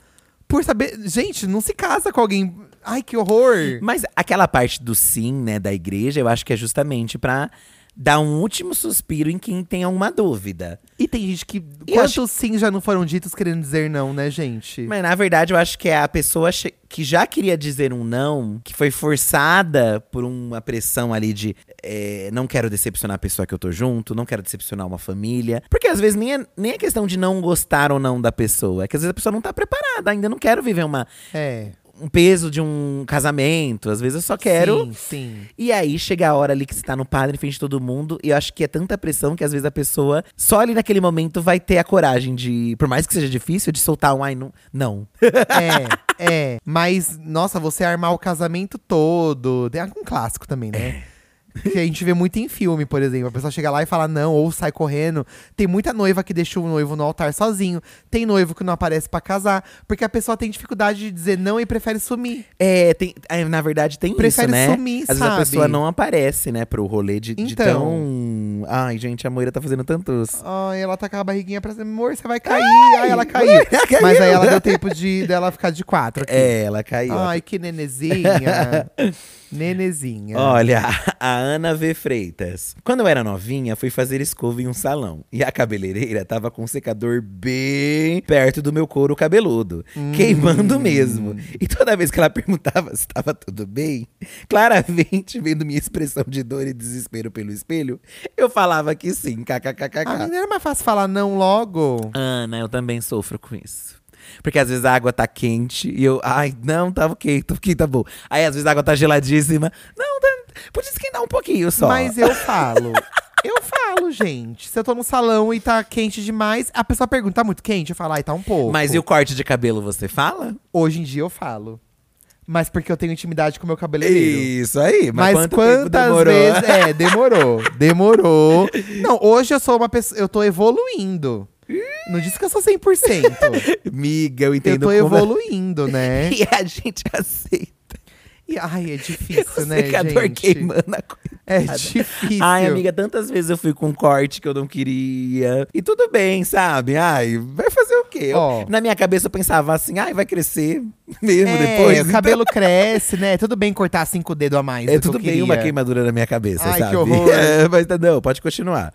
por saber. Gente, não se casa com alguém. Ai, que horror! Mas aquela parte do sim, né, da igreja, eu acho que é justamente pra dar um último suspiro em quem tem alguma dúvida. E tem gente que. Eu Quantos sim já não foram ditos querendo dizer não, né, gente? Mas na verdade eu acho que é a pessoa que já queria dizer um não, que foi forçada por uma pressão ali de é, não quero decepcionar a pessoa que eu tô junto, não quero decepcionar uma família. Porque às vezes nem é, nem é questão de não gostar ou não da pessoa, é que às vezes a pessoa não tá preparada, ainda não quero viver uma, É. um peso de um casamento, às vezes eu só quero. Sim, sim. E aí chega a hora ali que você tá no padre em frente de todo mundo, e eu acho que é tanta pressão que às vezes a pessoa, só ali naquele momento, vai ter a coragem de, por mais que seja difícil, de soltar um ai, não. Não. É, é. Mas, nossa, você armar o casamento todo. É um clássico também, né? Que a gente vê muito em filme, por exemplo. A pessoa chega lá e fala não, ou sai correndo. Tem muita noiva que deixa o noivo no altar sozinho. Tem noivo que não aparece pra casar. Porque a pessoa tem dificuldade de dizer não e prefere sumir. É, tem, é, na verdade tem Prefere isso, né? sumir, Às vezes sabe? a pessoa não aparece, né, pro rolê de, de Então. tão… Ai, gente, a Moira tá fazendo tantos… Ai, ela tá com a barriguinha pra cima. Amor, você vai cair. Ai, ela [LAUGHS] caiu. ela caiu. Mas aí ela deu tempo de dela ficar de quatro aqui. É, ela caiu. Ai, que nenezinha. [LAUGHS] nenezinha. Olha, a Ana V. Freitas. Quando eu era novinha, fui fazer escova em um salão. E a cabeleireira tava com um secador bem perto do meu couro cabeludo. Queimando mesmo. E toda vez que ela perguntava se estava tudo bem, claramente vendo minha expressão de dor e desespero pelo espelho, eu falava que sim, kkkk. Ah, não era mais fácil falar não logo? Ana, eu também sofro com isso. Porque às vezes a água tá quente e eu, ai, não, tá ok, tá ok, tá bom. Aí às vezes a água tá geladíssima. Não, tá, podia esquentar um pouquinho só. Mas eu falo. Eu falo, gente. Se eu tô no salão e tá quente demais, a pessoa pergunta, tá muito quente? Eu falo, ai, tá um pouco. Mas e o corte de cabelo você fala? Hoje em dia eu falo. Mas porque eu tenho intimidade com o meu cabeleireiro. Isso aí, mas, Mas, quantas demorou? vezes. É, demorou. Demorou. [LAUGHS] Não, hoje eu sou uma pessoa. Eu tô evoluindo. Não disse que eu sou 100%. [LAUGHS] Miga, eu eu entendo tô como... evoluindo, né? [LAUGHS] E a gente aceita. E, ai, é difícil, o né, secador gente? queimando a coisa. É difícil. Ai, amiga, tantas vezes eu fui com um corte que eu não queria. E tudo bem, sabe? Ai, vai fazer o quê? Eu- Ó. na minha cabeça eu pensava assim, ai, vai crescer [LAUGHS] mesmo É, depois. o cabelo cresce, né? Tudo bem cortar cinco dedos a mais. É do que eu tudo bem uma queimadura na minha cabeça, Ai, que sabe? horror. [LAUGHS] É, mas tá- não, pode continuar.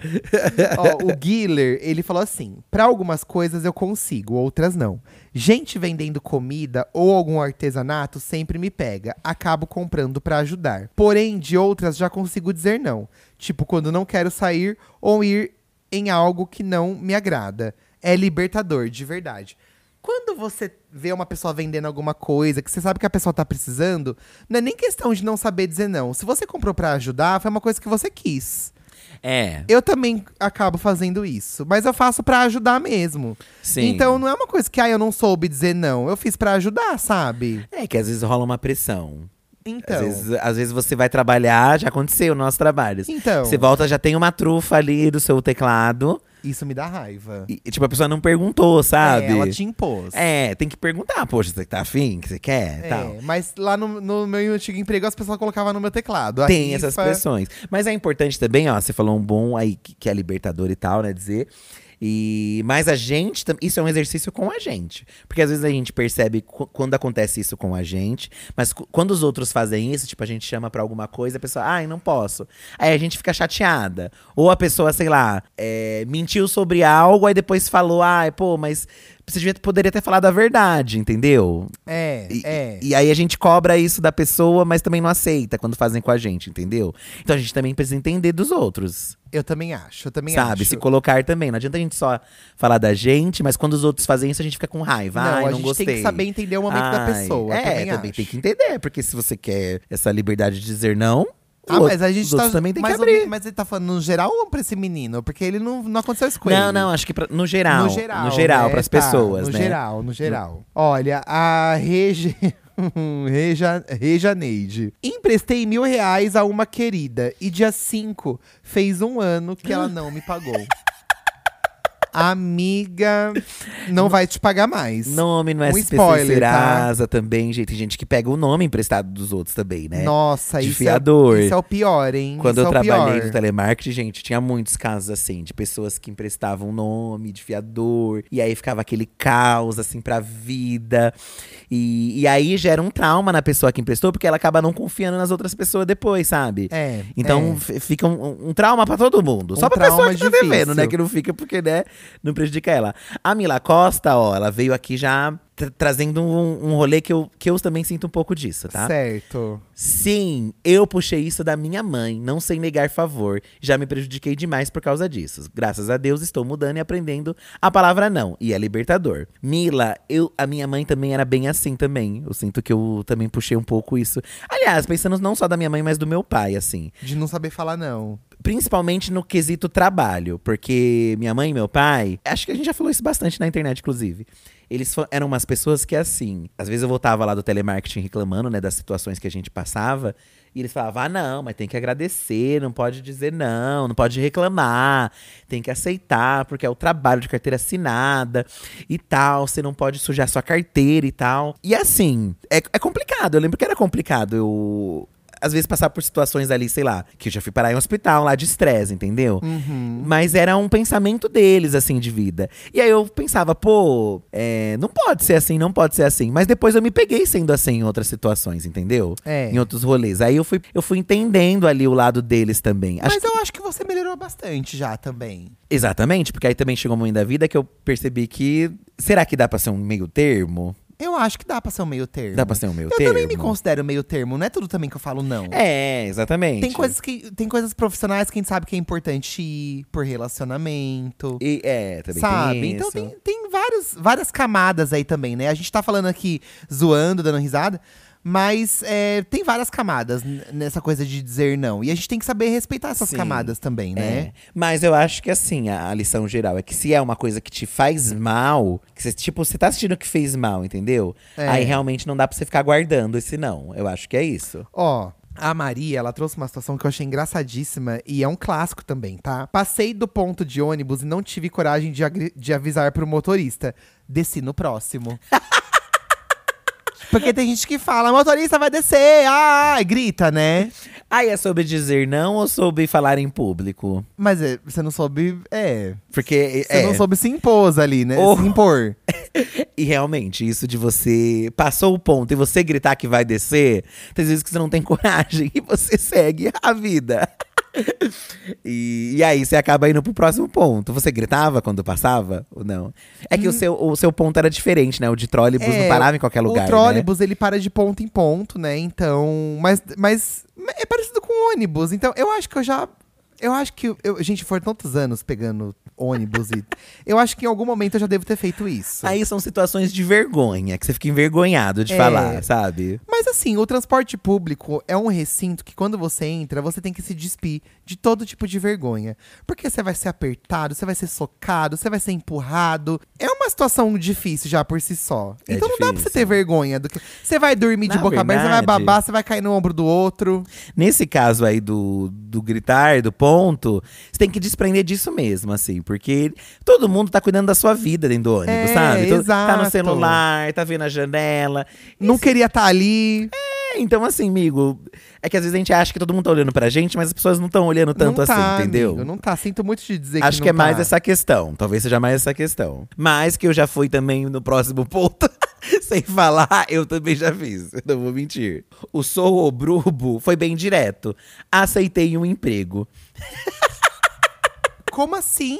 Ó, o Guiller, ele falou assim: pra algumas coisas eu consigo, outras não. Gente vendendo comida ou algum artesanato sempre me pega. Acabo comprando pra ajudar. Porém, de outras já consigo dizer não. Tipo, quando não quero sair ou ir em algo que não me agrada. É libertador, de verdade. Quando você vê uma pessoa vendendo alguma coisa que você sabe que a pessoa tá precisando, não é nem questão de não saber dizer não. Se você comprou pra ajudar, foi uma coisa que você quis. É, Eu também acabo fazendo isso, mas eu faço pra ajudar mesmo. sim. Então não é uma coisa que ah, eu não soube dizer não, eu fiz pra ajudar, sabe? É que às vezes rola uma pressão. Então. Às, vezes, às vezes você vai trabalhar, já aconteceu nos nossos trabalhos. Então, Você volta, já tem uma trufa ali do seu teclado. Isso me dá raiva. E, tipo, a pessoa não perguntou, sabe? É, ela te impôs. É, tem que perguntar, poxa, você tá afim, que você quer É, tal. mas lá no, no meu antigo emprego as pessoas colocavam no meu teclado. Tem essas pressões. Mas é importante também, ó, você falou um bom aí que, que é libertador e tal, né, dizer. E mas a gente, isso é um exercício com a gente, porque às vezes a gente percebe qu- quando acontece isso com a gente, mas quando os outros fazem isso, tipo a gente chama pra alguma coisa, a pessoa, ai, não posso. Aí a gente fica chateada. Ou a pessoa, sei lá, é, mentiu sobre algo, aí depois falou, ai, pô, mas você devia, poderia ter falado a verdade, entendeu? É, E, é. e aí a gente cobra isso da pessoa, mas também não aceita quando fazem com a gente, entendeu? Então a gente também precisa entender dos outros, Eu também acho, eu também sabe? acho. Se colocar também. Não adianta a gente só falar da gente, mas quando os outros fazem isso, a gente fica com raiva. Não, Ai, a gente gostei. tem que saber entender o momento da Ai, pessoa. É, também, também, tem que entender, porque se você quer essa liberdade de dizer não, Ah, mas a gente tá. também tem mas, que abrir. mas ele tá falando no geral ou pra esse menino? Porque ele não, não aconteceu isso com Não, ele. não, acho que pra- no geral. No geral. No geral, né? pras Tá, pessoas, no né? geral, no geral. Olha, a Rege... Reja... [LAUGHS] Rejaneide. Emprestei mil reais a uma querida e dia 5 fez um ano que ela não me pagou. [LAUGHS] Amiga, não vai te pagar mais. Nome no Um SPC spoiler, tá? Serasa também, gente. Tem gente que pega o nome emprestado dos outros também, né? Nossa, De isso fiador. É, isso é o pior, hein? Quando isso eu é trabalhei no telemarketing, gente, tinha muitos casos assim, de pessoas que emprestavam nome de fiador, e aí ficava aquele caos, assim, pra vida. E, e aí gera um trauma na pessoa que emprestou, porque ela acaba não confiando nas outras pessoas depois, sabe? É. Então é. fica um, um trauma pra todo mundo. Só Um pra pessoa que tá difícil. devendo, né? Que não fica porque, né, não prejudica ela. A Mila Costa, ó, ela veio aqui já tra- trazendo um, um rolê que eu, que eu também sinto um pouco disso, tá? Certo. Sim, eu puxei isso da minha mãe, não sem negar favor. Já me prejudiquei demais por causa disso. Graças a Deus estou mudando e aprendendo a palavra não, e é libertador. Mila, eu, a minha mãe também era bem assim também. Eu sinto que eu também puxei um pouco isso. Aliás, pensando não só da minha mãe, mas do meu pai, assim. De não saber falar não. Principalmente no quesito trabalho, porque minha mãe e meu pai, acho que a gente já falou isso bastante na internet, inclusive. Eles eram umas pessoas que, assim, às vezes eu voltava lá do telemarketing reclamando, né, das situações que a gente passava, e eles falavam: ah, não, mas tem que agradecer, não pode dizer não, não pode reclamar, tem que aceitar, porque é o trabalho de carteira assinada e tal, você não pode sujar sua carteira e tal. E assim, é, é complicado, eu lembro que era complicado eu às vezes, passar por situações ali, sei lá, que eu já fui parar em um hospital lá de estresse, entendeu? Uhum. Mas era um pensamento deles, assim, de vida. E aí eu pensava, pô, é, não pode ser assim, não pode ser assim. Mas depois eu me peguei sendo assim em outras situações, entendeu? É. Em outros rolês. Aí eu fui, eu fui entendendo ali o lado deles também. Acho Mas eu acho que você melhorou bastante já também. Exatamente, porque aí também chegou um momento da vida que eu percebi que. Será que dá pra ser um meio termo? Eu acho que dá pra ser um meio termo. Dá pra ser um meio eu termo? também me considero meio termo, não é tudo também que eu falo não. É, exatamente. Tem coisas, que, tem coisas profissionais que a gente sabe que é importante ir por relacionamento. E, é, também sabe? tem então isso. tem, tem vários, várias camadas aí também, né? A gente tá falando aqui zoando, dando risada. Mas é, tem várias camadas nessa coisa de dizer não. E a gente tem que saber respeitar essas Sim. camadas também, né? É. Mas eu acho que assim, a, a lição geral é que se é uma coisa que te faz mal, que você, tipo, você tá assistindo que fez mal, entendeu? É. Aí realmente não dá pra você ficar guardando esse não. Eu acho que é isso. Ó, a Maria, ela trouxe uma situação que eu achei engraçadíssima e é um clássico também, tá? Passei do ponto de ônibus e não tive coragem de, de avisar pro motorista. Desci no próximo. [LAUGHS] Porque tem gente que fala, motorista vai descer, ah, grita, né? Aí é sobre dizer não ou sobre falar em público? Mas é, você não soube, é, Porque você é, não soube se impor ali, né? Oh. Se impor. [LAUGHS] E realmente, isso de você passou o ponto e você gritar que vai descer, tem vezes que você não tem [LAUGHS] coragem e você segue a vida. E, e aí você acaba indo pro próximo ponto. Você gritava quando passava ou não? É que o, seu, o seu ponto era diferente, né? O de trólebus não É, parava em qualquer lugar. O né? trólebus, ele para de ponto em ponto, né? Então. Mas, mas é parecido com ônibus. Então, eu acho que eu já. Eu acho que. Eu, gente, foram tantos anos pegando ônibus e. [LAUGHS] Eu acho que em algum momento eu já devo ter feito isso. Aí são situações de vergonha, que você fica envergonhado de É. falar, sabe? Mas assim, o transporte público é um recinto que quando você entra, você tem que se despir de todo tipo de vergonha. Porque você vai ser apertado, você vai ser socado, você vai ser empurrado. É uma situação difícil já por si só. É então não dá pra você difícil. ter vergonha do que. Você vai dormir de Na boca aberta, você vai babar, você vai cair no ombro do outro. Nesse caso aí do, do gritar, do ponto, você tem que desprender disso mesmo, assim, porque todo mundo tá cuidando da sua vida dentro do ônibus, É, sabe? Todo- Tá no exato. celular, tá vendo a janela. Não queria estar ali. É, então, assim, amigo, é que às vezes a gente acha que todo mundo tá olhando pra gente, mas as pessoas não estão olhando tanto não assim, tá, entendeu? amigo, não tá. Sinto muito te dizer Acho que que, é não mais tá. essa questão. Talvez seja mais essa questão. Mas que eu já fui também no próximo ponto. [LAUGHS] Sem falar, eu também já fiz. Eu [LAUGHS] não vou mentir. O sou o brubo foi bem direto. Aceitei um emprego. [LAUGHS] Como assim?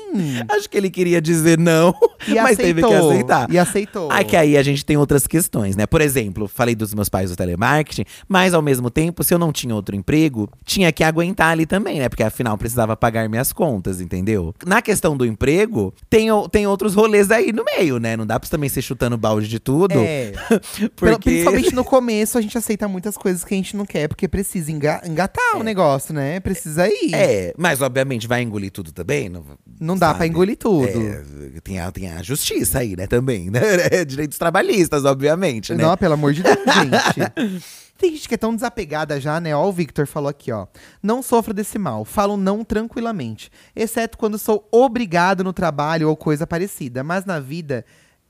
Acho que ele queria dizer não, E [LAUGHS] mas teve que aceitou. aceitar. E aceitou. Aí que aí a gente tem outras questões, né? Por exemplo, falei dos meus pais do telemarketing, mas ao mesmo tempo, se eu não tinha outro emprego, tinha que aguentar ali também, né? Porque afinal precisava pagar minhas contas, entendeu? Na questão do emprego, tem, tem outros rolês aí no meio, né? Não dá pra você também ser chutando balde de tudo. É. [LAUGHS] Porque... Principalmente no [LAUGHS] começo, a gente aceita muitas coisas que a gente não quer, porque precisa enga- engatar o negócio, né? Precisa ir. É, mas obviamente vai engolir tudo também. Não, Não dá pra engolir tudo. É, tem, a, tem a justiça aí, né, também, né? [LAUGHS] Direitos trabalhistas, obviamente, né? Não, pelo amor de Deus, gente. [LAUGHS] Tem gente que é tão desapegada já, né? Ó, o Victor falou aqui, ó. Não sofro desse mal, falo não tranquilamente. Exceto quando sou obrigado no trabalho ou coisa parecida. Mas na vida,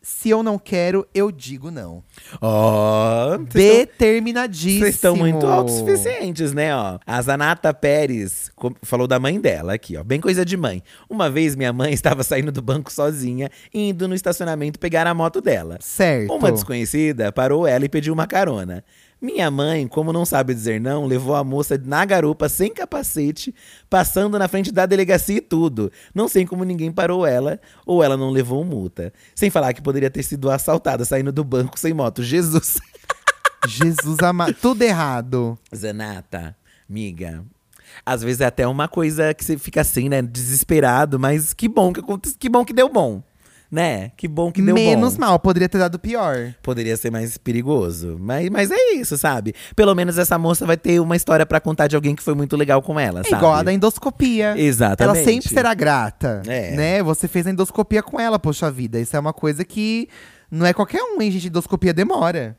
se eu não quero, eu digo não. Ó, Determinadíssimo. Vocês estão muito autossuficientes, né, ó. A Zanata Pérez falou da mãe dela aqui, ó. Bem coisa de mãe. Uma vez minha mãe [LAUGHS] estava saindo do banco sozinha, indo no estacionamento pegar a moto dela. Certo. Uma desconhecida parou ela e pediu uma carona. Minha mãe, como não sabe dizer não, levou a moça na garupa sem capacete, passando na frente da delegacia e tudo. Não sei como ninguém parou ela ou ela não levou multa. Sem falar que poderia ter sido assaltada saindo do banco sem moto. Jesus. [LAUGHS] Jesus amado. Tudo errado. Zanata, miga. Às vezes é até uma coisa que você fica assim, né? Desesperado, mas que bom que aconteceu. Que bom que deu bom. Né? Que bom que deu Menos bom. mal, poderia ter dado pior. Poderia ser mais perigoso. Mas, mas é isso, sabe? Pelo menos essa moça vai ter uma história pra contar de alguém que foi muito legal com ela, É sabe? igual a da endoscopia. Exatamente. Ela sempre será grata. É. Né? Você fez a endoscopia com ela, poxa vida. Isso é uma coisa que não é qualquer um, hein, gente? Endoscopia demora.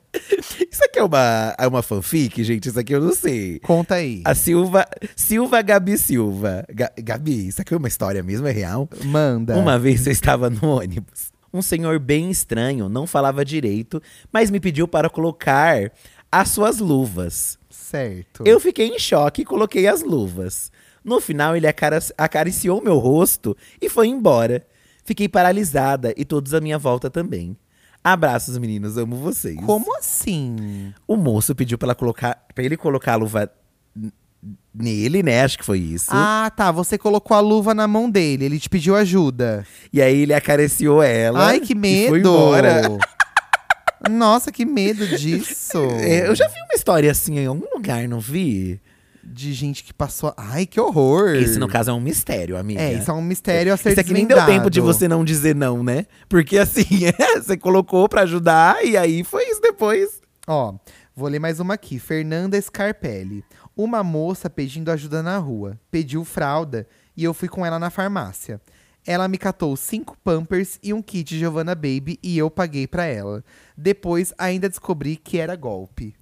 Aqui é uma, é uma fanfic, gente? Isso aqui eu não sei. Conta aí. A Silva. Silva Gabi Silva. Ga- Gabi, isso aqui é uma história mesmo? É real? Manda. Uma vez eu estava no ônibus. Um senhor bem estranho, não falava direito, mas me pediu para colocar as suas luvas. Certo. Eu fiquei em choque e coloquei as luvas. No final, ele acariciou meu rosto e foi embora. Fiquei paralisada e todos à minha volta também. Abraços, meninos, amo vocês. Como assim? O moço pediu pra, ela colocar, pra ele colocar a luva nele, né? Acho que foi isso. Ah, tá. Você colocou a luva na mão dele. Ele te pediu ajuda. E aí ele acariciou ela. Ai, que medo! foi embora. Nossa, que medo disso. [LAUGHS] É, Eu já vi uma história assim em algum lugar, não vi? De gente que passou. Ai, que horror. Esse, no caso, é um mistério, amiga. É, isso é um mistério a ser Isso aqui nem deu tempo de você não dizer não, né? Porque assim, [LAUGHS] você colocou pra ajudar e aí foi isso depois. Ó, vou ler mais uma aqui. Fernanda Scarpelli. Uma moça pedindo ajuda na rua. Pediu fralda e eu fui com ela na farmácia. Ela me catou cinco Pampers e um kit Giovanna Baby e eu paguei pra ela. Depois ainda descobri que era golpe.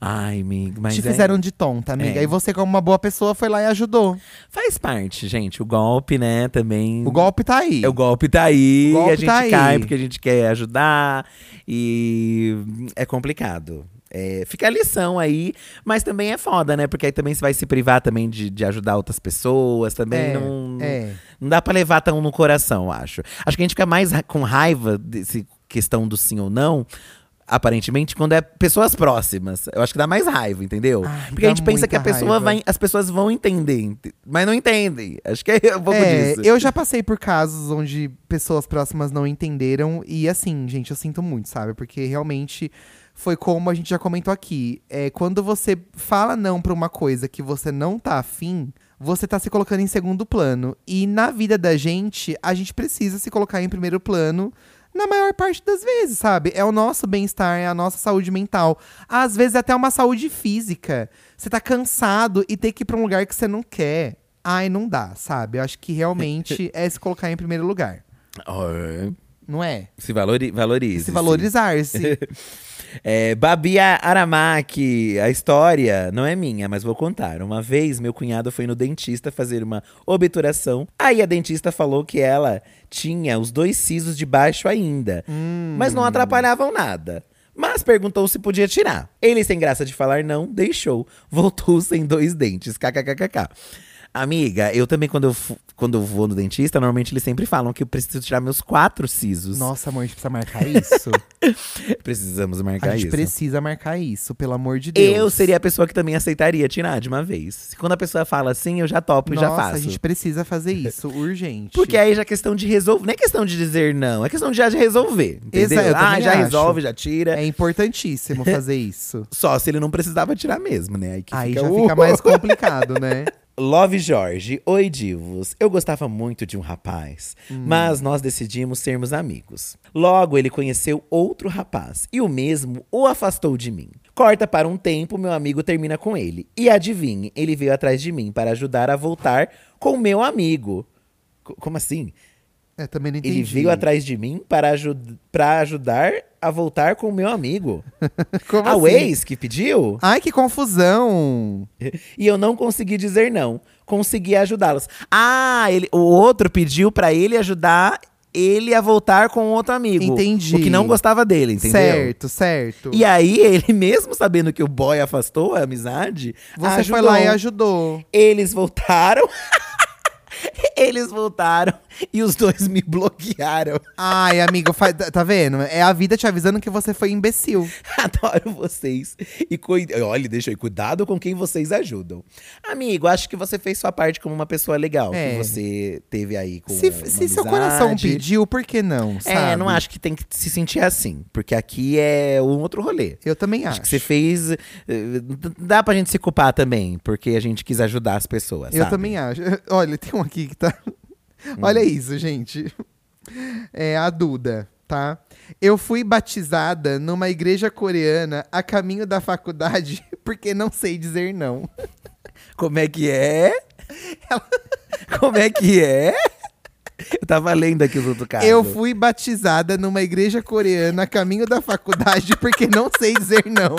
Ai, amiga, mas Te é- fizeram de tonta, amiga. É. E você, como uma boa pessoa, foi lá e ajudou. faz parte, gente. O golpe, né, também. O golpe tá aí. É, O golpe tá aí, golpe a gente tá aí. cai porque a gente quer ajudar e é complicado. É, fica a lição aí, mas também é foda, né? Porque aí também você vai se privar também de, de ajudar outras pessoas, também É, não, é. não dá pra levar tão no coração, acho. Acho que a gente fica mais com raiva desse questão do sim ou não, aparentemente, quando é pessoas próximas. Eu acho que dá mais raiva, entendeu? Ai, Porque a gente pensa que a pessoa raiva. vai, as pessoas vão entender, ent- mas não entendem. Acho que [LAUGHS] é um pouco É, disso. eu já passei por casos onde pessoas próximas não entenderam. E assim, gente, eu sinto muito, sabe? Porque realmente foi como a gente já comentou aqui. É, quando você fala não pra uma coisa que você não tá afim, você tá se colocando em segundo plano. E na vida da gente, a gente precisa se colocar em primeiro plano. Na maior parte das vezes, sabe? É o nosso bem-estar, é a nossa saúde mental. Às vezes até uma saúde física. Você tá cansado e ter que ir pra um lugar que você não quer. Ai, não dá, sabe? Eu acho que realmente [LAUGHS] é se colocar em primeiro lugar. Oh, Não é? se valori valorize. Se valorizar-se. [LAUGHS] É, Babi Aramaki, a história não é minha, mas vou contar. Uma vez, meu cunhado foi no dentista fazer uma obturação. Aí a dentista falou que ela tinha os dois sisos de baixo ainda, mas não atrapalhavam nada. Mas perguntou se podia tirar. Ele, sem graça de falar não, deixou. Voltou sem dois dentes. KKKKK. Amiga, eu também, quando eu, quando eu vou no dentista, normalmente eles sempre falam que eu preciso tirar meus quatro sisos. Nossa, amor, a gente precisa marcar isso. [LAUGHS] Precisamos a marcar gente isso. precisa marcar isso, pelo amor de Deus. Eu seria a pessoa que também aceitaria tirar de uma vez. Quando a pessoa fala assim, eu já topo e Nossa, já faço. a gente precisa fazer isso, urgente. Porque aí já é questão de resolver. Não é questão de dizer não, é questão de já resolver. Entendeu? Exa- eu ah, já acho. resolve, já tira. É importantíssimo fazer [LAUGHS] isso. Só se ele não precisava tirar mesmo, né? Aí, Aí fica, já uh. fica mais [LAUGHS] complicado, né? Love Jorge, oi divos. Eu gostava muito de um rapaz, Hum. mas nós decidimos sermos amigos. Logo, ele conheceu outro rapaz e o mesmo o afastou de mim. Corta para um tempo, meu amigo termina com ele. E adivinhe, ele veio atrás de mim para ajudar a voltar com meu amigo. Co- Como assim? É, também não entendi. Ele veio atrás de mim para, para ajudar a voltar com meu amigo. [LAUGHS] Como a assim? Waze que pediu? Ai, que confusão! [LAUGHS] E eu não consegui dizer não. Consegui ajudá-los. Ah, ele, o outro pediu pra ele ajudar ele a voltar com outro amigo. Entendi. O que não gostava dele, entendeu? Certo, certo. E aí, [LAUGHS] ele mesmo sabendo que o boy afastou a amizade, Você ajudou. foi lá e ajudou. Eles voltaram. Eles voltaram [LAUGHS] e os dois me bloquearam. Ai, amigo, fa- tá tá vendo? É a vida te avisando que você foi imbecil. [LAUGHS] Adoro vocês. E cui... olha, deixa aí, cuidado com quem vocês ajudam. Amigo, acho que você fez sua parte como uma pessoa legal. É. Que você teve aí com Se, uma se seu coração pediu, por que não? É, sabe? não acho que tem que se sentir assim. Porque aqui é um outro rolê. Eu também Acho acho. que você fez. eh, Dá pra gente se culpar também, porque a gente quis ajudar as pessoas. Eu sabe? também acho. [LAUGHS] Olha, tem um aqui que tá. Hum. Olha isso, gente. É a Duda, tá? Eu fui batizada numa igreja coreana a caminho da faculdade [LAUGHS] porque não sei dizer não. Como é que é? [LAUGHS] Como é que é? Eu tava lendo aqui o outro caso. Eu fui batizada numa igreja coreana a caminho da faculdade [LAUGHS] porque não sei dizer não.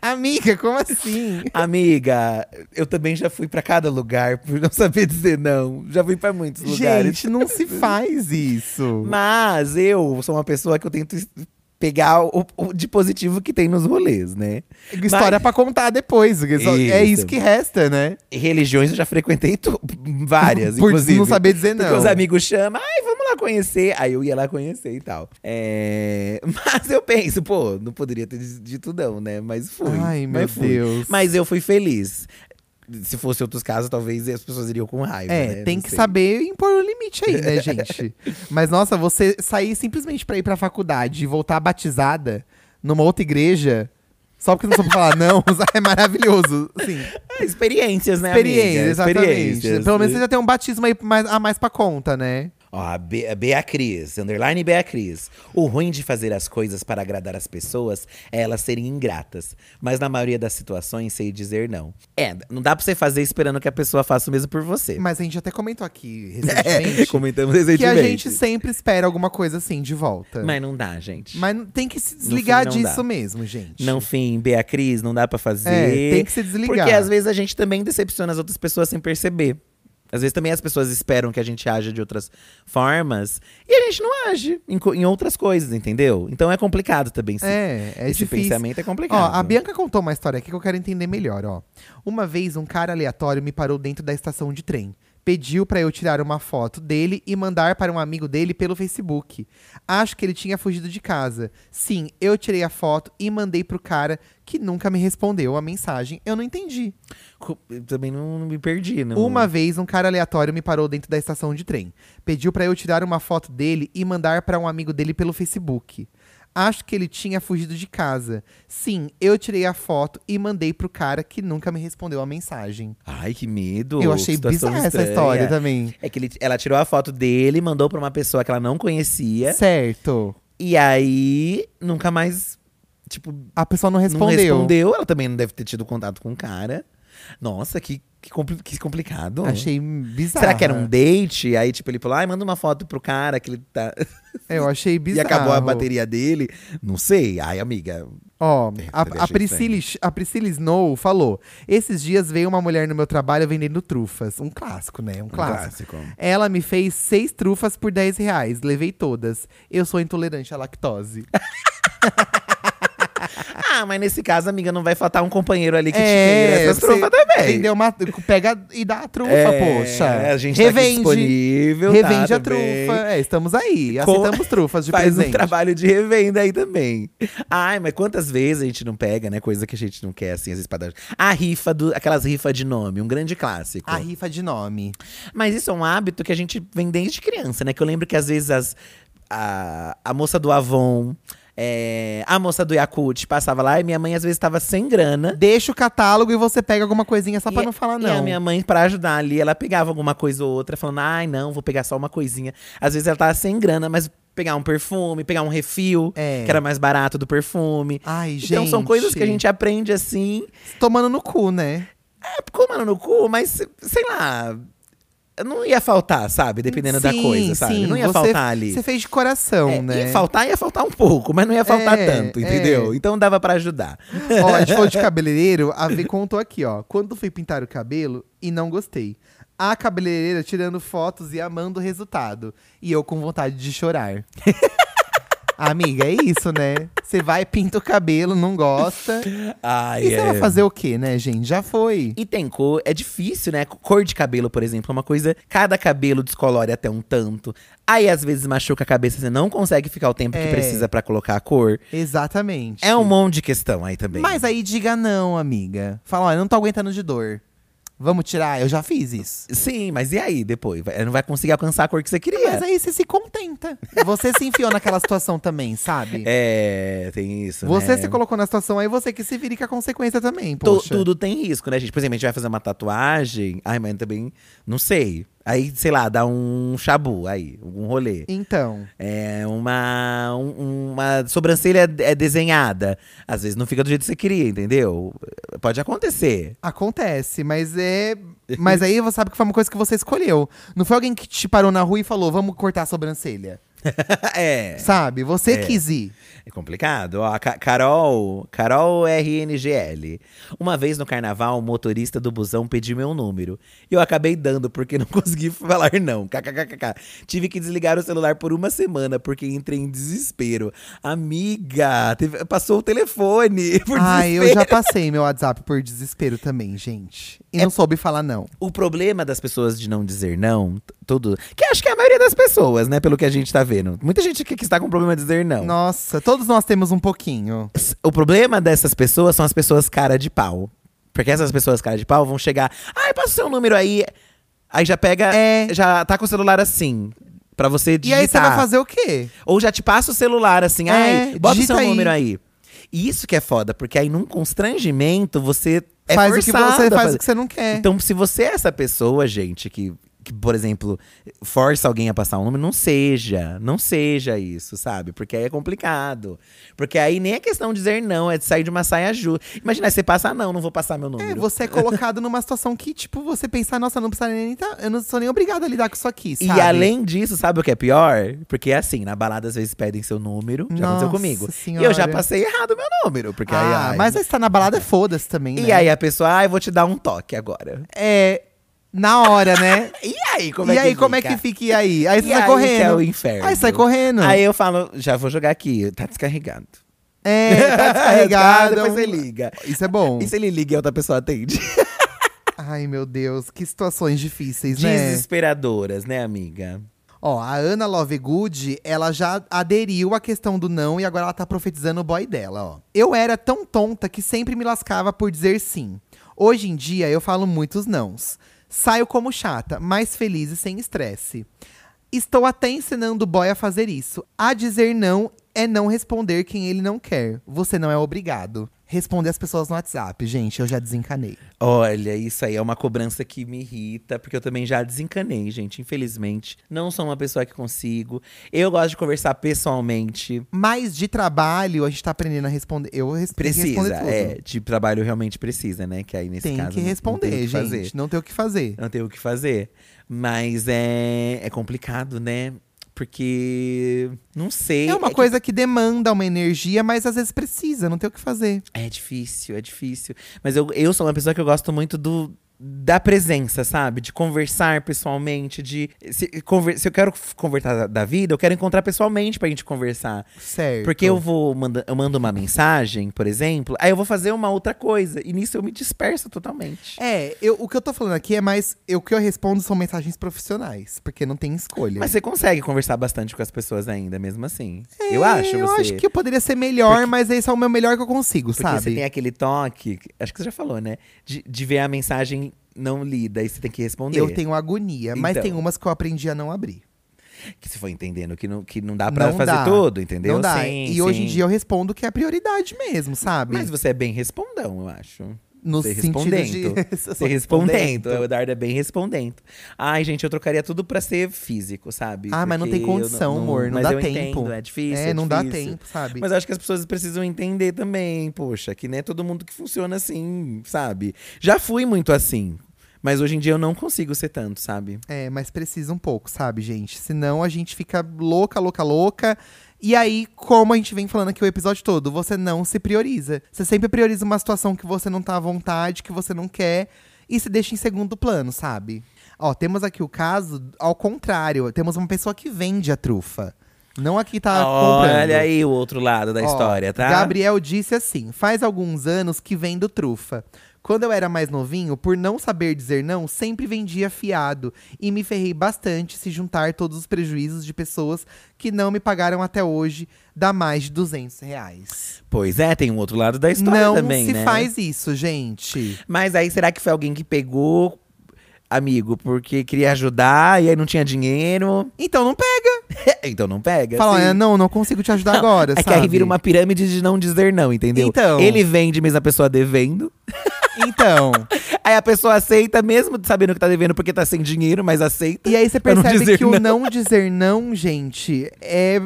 Amiga, como assim? Amiga, eu também já fui pra cada lugar por não saber dizer não. Já fui pra muitos lugares. Gente, não se faz isso. Mas eu sou uma pessoa que eu tento pegar o, o de positivo que tem nos rolês, né? História pra contar depois. porque só- É Isso. isso que resta, né? Religiões eu já frequentei várias, [LAUGHS] Por inclusive. não saber dizer Porque não. os amigos chamam, ai, vamos lá conhecer. Aí eu ia lá conhecer e tal. É... [LAUGHS] Mas eu penso, pô, não poderia ter dito não, né? Mas fui. Ai, mas meu fui. Deus. Mas eu fui feliz. Se fosse outros casos, talvez as pessoas iriam com raiva. É, né? tem Não que sei. saber impor o limite aí, né, [LAUGHS] gente? Mas nossa, você sair simplesmente pra ir pra faculdade e voltar batizada numa outra igreja, só porque não soube falar não, [LAUGHS] é maravilhoso. Sim. É, experiências, né? Experiência, amiga? exatamente. Experiências. Pelo menos você já tem um batismo aí mais, a mais pra conta, né? Ó, a, Be a Beacris, underline Beacris. O ruim de fazer as coisas para agradar as pessoas é elas serem ingratas. Mas na maioria das situações, sei dizer não. É, não dá pra você fazer esperando que a pessoa faça o mesmo por você. Mas a gente até comentou aqui [LAUGHS] É, recentemente comentamos que recentemente. a gente sempre espera alguma coisa assim de volta. Mas não dá, gente. Mas tem que se desligar fim, disso dá. mesmo, gente. Não fim, Beacris, não dá pra fazer. É, tem que se desligar. Porque às vezes a gente também decepciona as outras pessoas sem perceber. Às vezes também as pessoas esperam que a gente haja de outras formas e a gente não age em, em outras coisas, entendeu? Então é complicado também. esse- É, é esse difícil. pensamento é complicado. Ó, a Bianca contou uma história aqui que eu quero entender melhor, ó. Uma vez um cara aleatório me parou dentro da estação de trem. Pediu pra eu tirar uma foto dele e mandar para um amigo dele pelo Facebook. Acho que ele tinha fugido de casa. Sim, eu tirei a foto e mandei pro cara que nunca me respondeu a mensagem. Eu não entendi. Eu também não, não me perdi, não. Uma vez um cara aleatório me parou dentro da estação de trem. Pediu pra eu tirar uma foto dele e mandar pra um amigo dele pelo Facebook. Acho que ele tinha fugido de casa. Sim, eu tirei a foto e mandei pro cara que nunca me respondeu a mensagem. Ai, que medo. eu achei bizarra essa estranha. história também. É que ele- ela tirou a foto dele, mandou pra uma pessoa que ela não conhecia. Certo. E aí, nunca mais, tipo, A pessoa não não respondeu. respondeu. Ela também não deve ter tido contato com o cara. Nossa, que, que, compli- que complicado. Achei bizarro. Será que era um date? Aí, tipo, ele falou, ai, manda uma foto pro cara que ele tá. [LAUGHS] Eu achei [LAUGHS] e bizarro. acabou a bateria dele. Não sei. Ai, amiga. Ó, a, também a, Priscila, a Priscila Snow falou: Esses dias veio uma mulher no meu trabalho vendendo trufas. Um clássico, né? Um clássico. Ela me fez seis trufas por 10 reais. Levei todas. Eu sou intolerante à lactose. [LAUGHS] Ah, mas nesse caso, amiga, não vai faltar um companheiro ali que te É, queira essas você trufas também. Vendeu uma, pega e dá a trufa, É, poxa. A gente tá Revende. disponível. Revende tá, a também. trufa. É, estamos aí. Com- Aceitamos trufas de Faz presente. um trabalho de revenda aí também. Ai, mas quantas vezes a gente não pega, né? Coisa que a gente não quer, assim, pra dar. A rifa, do, aquelas rifas de nome, um grande clássico. A rifa de nome. Mas isso é um hábito que a gente vem desde criança, né? Que eu lembro que às vezes as, a, a moça do Avon, é, a moça do Yakult passava lá e minha mãe às vezes estava sem grana. Deixa o catálogo e você pega alguma coisinha só pra E- não falar E não. a minha mãe, pra ajudar ali, ela pegava alguma coisa ou outra, falando, ai, não, vou pegar só uma coisinha. Às vezes ela tava sem grana, mas pegar um perfume, pegar um refil, É. que era mais barato do perfume. Ai, gente. Então são coisas que a gente aprende assim, Tomando no cu, né? é, comendo no cu, mas sei lá. Não ia faltar, sabe? Dependendo da Sim, coisa, sabe? sim, não ia você- faltar ali. Você fez de coração, É, né? Ia faltar, ia faltar um pouco, mas não ia faltar É, tanto, entendeu? é. Então dava pra ajudar. Ó, a gente falou de [LAUGHS] cabeleireiro, a V contou aqui, ó. Quando fui pintar o cabelo e não gostei. A cabeleireira tirando fotos e amando o resultado. E eu com vontade de chorar. [LAUGHS] Amiga, é isso, né? Você vai, pinta o cabelo, não gosta. Ai, E você é. vai fazer o quê, né, gente? Já foi. E tem cor, é difícil, né? Cor de cabelo, por exemplo, é uma coisa. Cada cabelo descolore até um tanto. Aí às vezes machuca a cabeça, você não consegue ficar o tempo É. que precisa pra colocar a cor. Exatamente. É um monte de questão aí também. Mas aí diga não, amiga. Fala, olha, não tô aguentando de dor. Vamos tirar? Eu já fiz isso. Sim, mas e aí depois? Vai- Não vai conseguir alcançar a cor que você queria. Mas aí você se contenta. Você se enfiou naquela situação também, sabe? É, tem isso. Você né? se colocou na situação aí, você que se vire com a consequência também, Tu- poxa. tudo tem risco, né, gente? Por exemplo, a gente vai fazer uma tatuagem. Ai, mas também. Não sei. Aí, sei lá, dá um chabu aí, um rolê. Então, É uma, um- uma sobrancelha é desenhada. Às vezes não fica do jeito que você queria, entendeu? Pode acontecer. acontece, mas é. Mas aí você sabe que foi uma coisa que você escolheu. Não foi alguém que te parou na rua e falou, vamos cortar a sobrancelha. [LAUGHS] é. Sabe? Você É. quis ir. É complicado. Ó, Carol, Carol RNGL. Uma vez no carnaval, o motorista do busão pediu meu número. E eu acabei dando porque não [LAUGHS] consegui falar não. KKKK. Tive que desligar o celular por uma semana porque entrei em desespero. Amiga, teve- passou o telefone [LAUGHS] por Ai, eu desespero. já passei meu WhatsApp por desespero também, gente. E É não soube falar não. O problema das pessoas de não dizer não, tudo. Que acho que é a maioria das pessoas, né? Pelo que a gente tá vendo. Muita gente que, que está com problema de dizer não. Nossa, todos nós temos um pouquinho. O problema dessas pessoas são as pessoas cara de pau. Porque essas pessoas cara de pau vão chegar. Ai, passa o seu número aí. Aí já pega. É. Já tá com o celular assim. Pra você E digitar. aí você vai fazer o quê? Ou já te passa o celular assim. É, ai, bota o seu aí. número aí. E isso que é foda, porque aí num constrangimento você é faz o que você faz o que você não quer. Então, se você é essa pessoa, gente, que, que, por exemplo, força alguém a passar um número, não seja. Não seja isso, sabe? Porque aí é complicado. Porque aí nem é questão de dizer não, é de sair de uma saia justa. Imagina, aí você passa, ah, não, não vou passar meu número. É, você é [LAUGHS] colocado numa situação que, tipo, você pensa, nossa, não precisaria nem tá, eu não sou nem obrigado a lidar com isso aqui, E sabe? além disso, sabe o que é pior? Porque é assim, na balada às vezes pedem seu número, já Nossa aconteceu comigo. E Senhora. eu já passei errado o meu número, porque aí, Ah, ai, mas aí você tá na balada, foda-se também, né? E aí a pessoa, ah, eu vou te dar um toque agora. É, na hora, né? [LAUGHS] E aí, como e é que aí, como é fica? que fica? E aí? Aí você E sai aí correndo. que é o inferno. Aí sai correndo. Aí eu falo, já vou jogar aqui, tá descarregado. É, [LAUGHS] tá descarregado. Depois você liga. Isso é bom. E se ele liga e outra pessoa atende? [LAUGHS] Ai, meu Deus, que situações difíceis, né? Desesperadoras, né, amiga? Ó, a Ana Lovegood, ela já aderiu à questão do não e agora ela tá profetizando o boy dela, ó. Eu era tão tonta que sempre me lascava por dizer sim. Hoje em dia eu falo muitos nãos. Saio como chata, mais feliz e sem estresse. Estou até ensinando o boy a fazer isso. A dizer não é não responder quem ele não quer. Você não é obrigado. Responder as pessoas no WhatsApp, gente, eu já desencanei. Olha, isso aí é uma cobrança que me irrita, porque eu também já desencanei, gente, infelizmente. Não sou uma pessoa que consigo. Eu gosto de conversar pessoalmente. Mas de trabalho, a gente tá aprendendo a responder. Eu res que Precisa, é, de trabalho realmente precisa, né? Que aí nesse Tem caso que não- responder, não tem o que gente. fazer. Não tem o que fazer. Não tem o que fazer. Mas é, é complicado, né? Porque não sei. É uma que- coisa que demanda uma energia, mas às vezes precisa, não tem o que fazer. É difícil, é difícil. Mas eu, eu sou uma pessoa que eu gosto muito do. Da presença, sabe? De conversar pessoalmente, de. Se, conver- se eu quero conversar da, da vida, eu quero encontrar pessoalmente pra gente conversar. Certo. Porque eu vou manda, eu mando uma mensagem, por exemplo, aí eu vou fazer uma outra coisa. E nisso eu me disperso totalmente. É, eu, o que eu tô falando aqui é mais. eu- O que eu respondo são mensagens profissionais, porque não tem escolha. Mas você consegue conversar bastante com as pessoas ainda, mesmo assim. É, eu acho, Eu você. acho que eu poderia ser melhor, mas esse é o meu melhor que eu consigo, Porque sabe? você tem aquele toque, acho que você já falou, né? De, de ver a mensagem não lida e você tem que responder. Eu tenho agonia, mas Então. tem umas que eu aprendi a não abrir. Que você foi entendendo que não, que não dá pra Não fazer dá. tudo, entendeu? Não dá. Sim, e hoje em sim. dia eu respondo que é a prioridade mesmo, sabe? Mas você é bem respondão, eu acho. No sentido respondendo. de. Você [LAUGHS] respondendo. O Eduardo é bem respondendo. Ai, gente, eu trocaria tudo pra ser físico, sabe? Ah, mas não tem eu condição, amor. Não mas dá eu tempo. Entendo, é difícil. É, não dá difícil. tempo, sabe? Mas eu acho que as pessoas precisam entender também, poxa, que não é todo mundo que funciona assim, sabe? Já fui muito assim. Mas hoje em dia eu não consigo ser tanto, sabe? É, mas precisa um pouco, sabe, gente? Senão a gente fica louca, louca, louca. E aí, como a gente vem falando aqui o episódio todo, você não se prioriza. Você sempre prioriza uma situação que você não tá à vontade, que você não quer, e se deixa em segundo plano, sabe? Ó, temos aqui o caso ao contrário. Temos uma pessoa que vende a trufa. Não a que tá comprando. Olha aí o outro lado da Ó, história, tá? Gabriel disse assim: faz alguns anos que vendo trufa. Quando eu era mais novinho, por não saber dizer não, sempre vendia fiado e me ferrei bastante se juntar todos os prejuízos de pessoas que não me pagaram até hoje, dá mais de 200 reais. Pois é, tem um outro lado da história não também, se né? faz isso, gente. Mas aí será que foi alguém que pegou, amigo, porque queria ajudar e aí não tinha dinheiro? Então não pega. [LAUGHS] então não pega. Fala, sim. "Ah, não, não consigo te ajudar agora, É que sabe? aí vira uma pirâmide de não dizer não, entendeu? Então. Ele vende mesmo a pessoa devendo. Então. [LAUGHS] Aí a pessoa aceita, mesmo sabendo que tá devendo porque tá sem dinheiro, mas aceita. E aí você não percebe que o não. não dizer não, gente, é,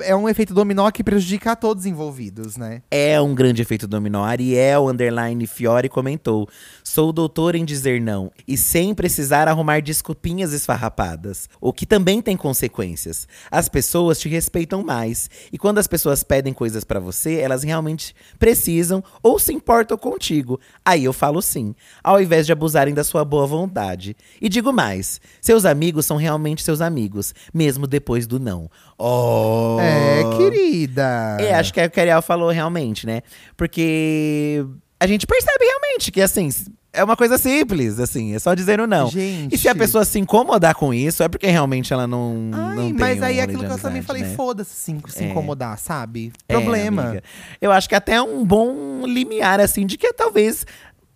é um efeito dominó que prejudica a todos envolvidos, né? É um grande efeito dominó. Ariel Underline Fiore comentou: Sou doutor em dizer não e sem precisar arrumar desculpinhas esfarrapadas, o que também tem consequências. As pessoas te respeitam mais e quando as pessoas pedem coisas pra você, elas realmente precisam ou se importam contigo. Aí eu falo sim, ao invés de abusarem da sua boa vontade. E digo mais: seus amigos são realmente seus amigos, mesmo depois do não. Oh! É, querida. É, acho que é o que a Ariel falou realmente, né? Porque a gente percebe realmente que, assim, é uma coisa simples, assim, é só dizer o não. Gente. E se a pessoa se incomodar com isso, é porque realmente ela não, Ai, não tem mas aí é aquilo que eu também falei, né? foda-se se, se É. incomodar, sabe? É, Problema. amiga. Eu acho que até é um bom limiar, assim, de que talvez,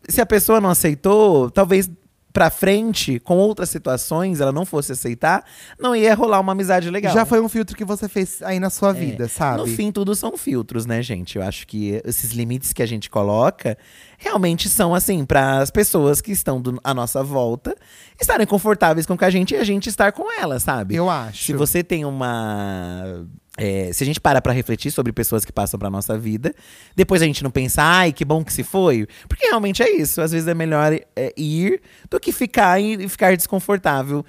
se a pessoa não aceitou, talvez pra frente, com outras situações, ela não fosse aceitar, não ia rolar uma amizade legal. Já foi um filtro que você fez aí na sua É. vida, sabe? No fim, tudo são filtros, né, gente? Eu acho que esses limites que a gente coloca realmente são, assim, para as pessoas que estão do- à nossa volta estarem confortáveis com a gente e a gente estar com elas, sabe? Eu acho. Se você tem uma. É, se a gente para pra refletir sobre pessoas que passam pra nossa vida, depois a gente não pensa, ai, que bom que se foi. Porque realmente é isso. Às vezes é melhor é, ir do que ficar e ficar desconfortável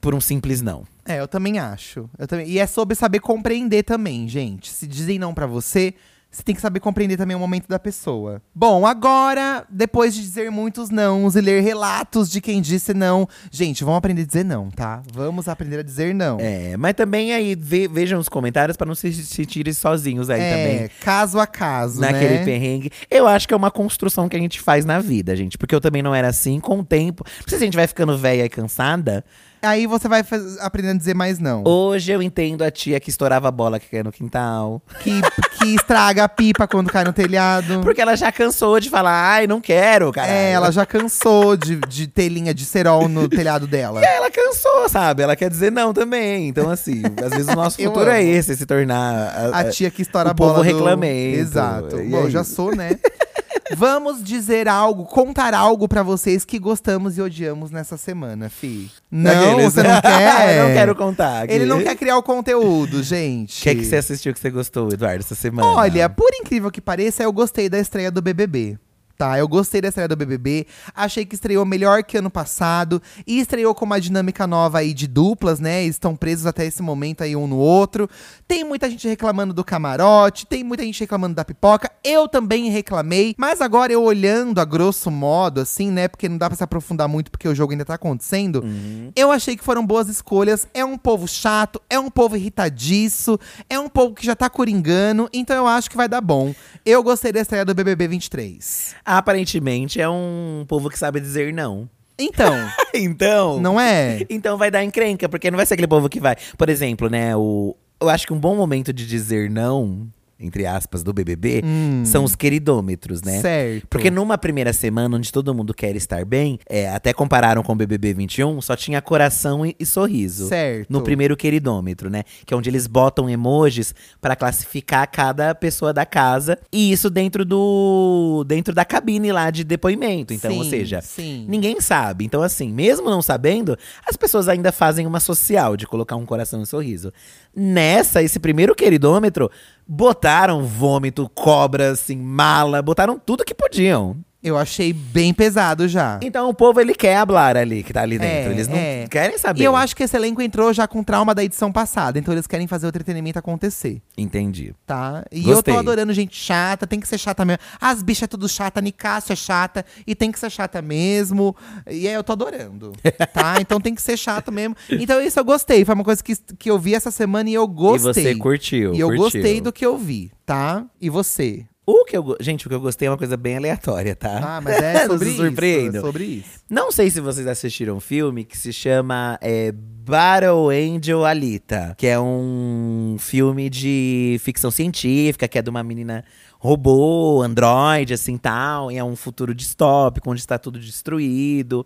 por um simples não. É, eu também acho. Eu também... E é sobre saber compreender também, gente. Se dizem não pra você, você tem que saber compreender também o momento da pessoa. Bom, agora, depois de dizer muitos nãos e ler relatos de quem disse não, gente, vamos aprender a dizer não, tá? Vamos aprender a dizer não. É, mas também aí ve- vejam os comentários pra não se sentirem sozinhos aí também. É, caso a caso, Naquele né? perrengue. Eu acho que é uma construção que a gente faz na vida, gente. Porque eu também não era assim com o tempo. Não sei se a gente vai ficando velha e cansada. Aí você vai faz- aprendendo a dizer mais não. Hoje eu entendo a tia que estourava a bola que caiu no quintal. Que, que estraga a pipa quando cai no telhado. Porque ela já cansou de falar, ai, não quero, cara. É, ela já cansou de, de ter linha de cerol no telhado dela. Ela cansou, sabe? Ela quer dizer não também. Então, assim, às vezes o nosso [LAUGHS] Eu futuro é amo. esse, se tornar. a- A tia que estoura o a bola povo do-. Exato. E Bom, aí? eu já sou, né? [LAUGHS] Vamos dizer algo, contar algo pra vocês que gostamos e odiamos nessa semana, fi. Não, Aqueles- você não quer? [LAUGHS] Eu não quero contar. Ele não quer criar o conteúdo, gente. O que, é que você assistiu que você gostou, Eduardo, essa semana? Olha, por incrível que pareça, eu gostei da estreia do BBB. Tá, eu gostei da estreia do BBB. Achei que estreou melhor que ano passado. E estreou com uma dinâmica nova aí de duplas, né? Estão presos até esse momento aí um no outro. Tem muita gente reclamando do camarote, tem muita gente reclamando da pipoca. Eu também reclamei. Mas agora eu olhando a grosso modo, assim, né? Porque não dá pra se aprofundar muito porque o jogo ainda tá acontecendo. Eu achei que foram boas escolhas. É um povo chato, é um povo irritadiço, é um povo que já tá coringando. Então eu acho que vai dar bom. Eu gostei da estreia do BBB 23. Aparentemente é um povo que sabe dizer não. Então, [LAUGHS] então. não é? Então vai dar encrenca, porque não vai ser aquele povo que vai. Por exemplo, né? O, eu acho que um bom momento de dizer não, entre aspas, do BBB, são os queridômetros, né? Hum. Certo. Porque numa primeira semana, onde todo mundo quer estar bem, é, até compararam com o BBB 21, só tinha coração e, e sorriso. Certo. No primeiro queridômetro, né? Que é onde eles botam emojis pra classificar cada pessoa da casa. E isso dentro do. dentro da cabine lá de depoimento. Então, ou Sim, seja, sim. ninguém sabe. Então, assim, mesmo não sabendo, as pessoas ainda fazem uma social de colocar um coração e um sorriso. Nessa, esse primeiro queridômetro, botaram vômito, cobra, assim, mala, botaram tudo que podiam. Eu achei bem pesado já. Então o povo, ele quer hablar ali, que tá ali dentro. É, Eles não é. querem saber. E eu acho que esse elenco entrou já com trauma da edição passada. Então eles querem fazer o entretenimento acontecer, Entendi. tá? E Gostei. eu tô adorando gente chata, tem que ser chata mesmo. As bichas é tudo chata, Nicásio é chata, e tem que ser chata mesmo. E aí eu tô adorando, [LAUGHS] tá? Então tem que ser chato mesmo. Então isso eu gostei. Foi uma coisa que, que eu vi essa semana e eu gostei. E você curtiu. E eu curtiu. gostei do que eu vi, tá? E você? O que eu. Gente, o que eu gostei é uma coisa bem aleatória, tá? Ah, mas é [LAUGHS] sobre isso. surpreendam. É sobre isso. Não sei se vocês assistiram um filme que se chama é, Battle Angel Alita, que é um filme de ficção científica, que é de uma menina robô, androide, assim tal, e é um futuro distópico, onde está tudo destruído.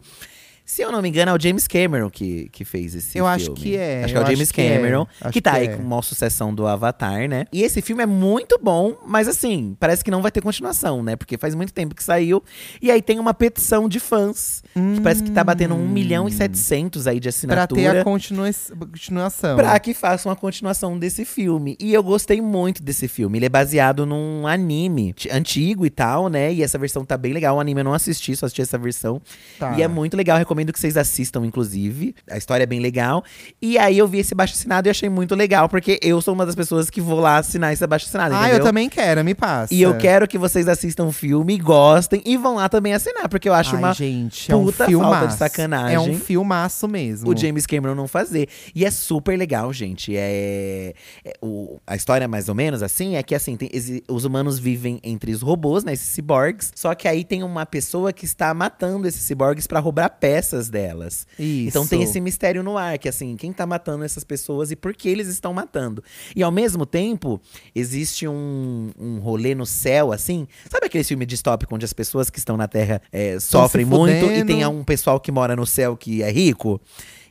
Se eu não me engano, é o James Cameron que, que fez esse Eu filme. acho que é, Acho que é o James que é, Cameron, acho que tá que aí é. com uma sucessão do Avatar, né? E esse filme é muito bom, mas assim, parece que não vai ter continuação, né? Porque faz muito tempo que saiu. E aí tem uma petição de fãs, que parece que tá batendo 1 milhão e 700 aí de Pra assinatura. ter a continua continuação. Pra que façam a continuação desse filme. E eu gostei muito desse filme. Ele é baseado num anime antigo e tal, né? E essa versão tá bem legal. O anime eu não assisti, só assisti essa versão. Tá. E é muito legal, recomendo que vocês assistam, inclusive. A história é bem legal. E aí eu vi esse baixo assinado e achei muito legal, porque eu sou uma das pessoas que vou lá assinar esse baixo assinado. Ah, entendeu? eu também quero, me passa. E eu quero que vocês assistam o filme, gostem e vão lá também assinar, porque eu acho Ai, uma gente, é um puta filmaço. falta de sacanagem. É um filmaço mesmo. o James Cameron não fazer. E é super legal, gente. É, é- o, a história, mais ou menos, assim, é que assim, tem os humanos vivem entre os robôs, né? Esses ciborgues. Só que aí tem uma pessoa que está matando esses ciborgues pra roubar peças delas. Isso. Então tem esse mistério no ar, que assim, quem tá matando essas pessoas e por que eles estão matando. E ao mesmo tempo, existe um, um rolê no céu, assim. Sabe aquele filme distópico onde as pessoas que estão na Terra é, sofrem muito e tem um pessoal que mora no céu que é rico?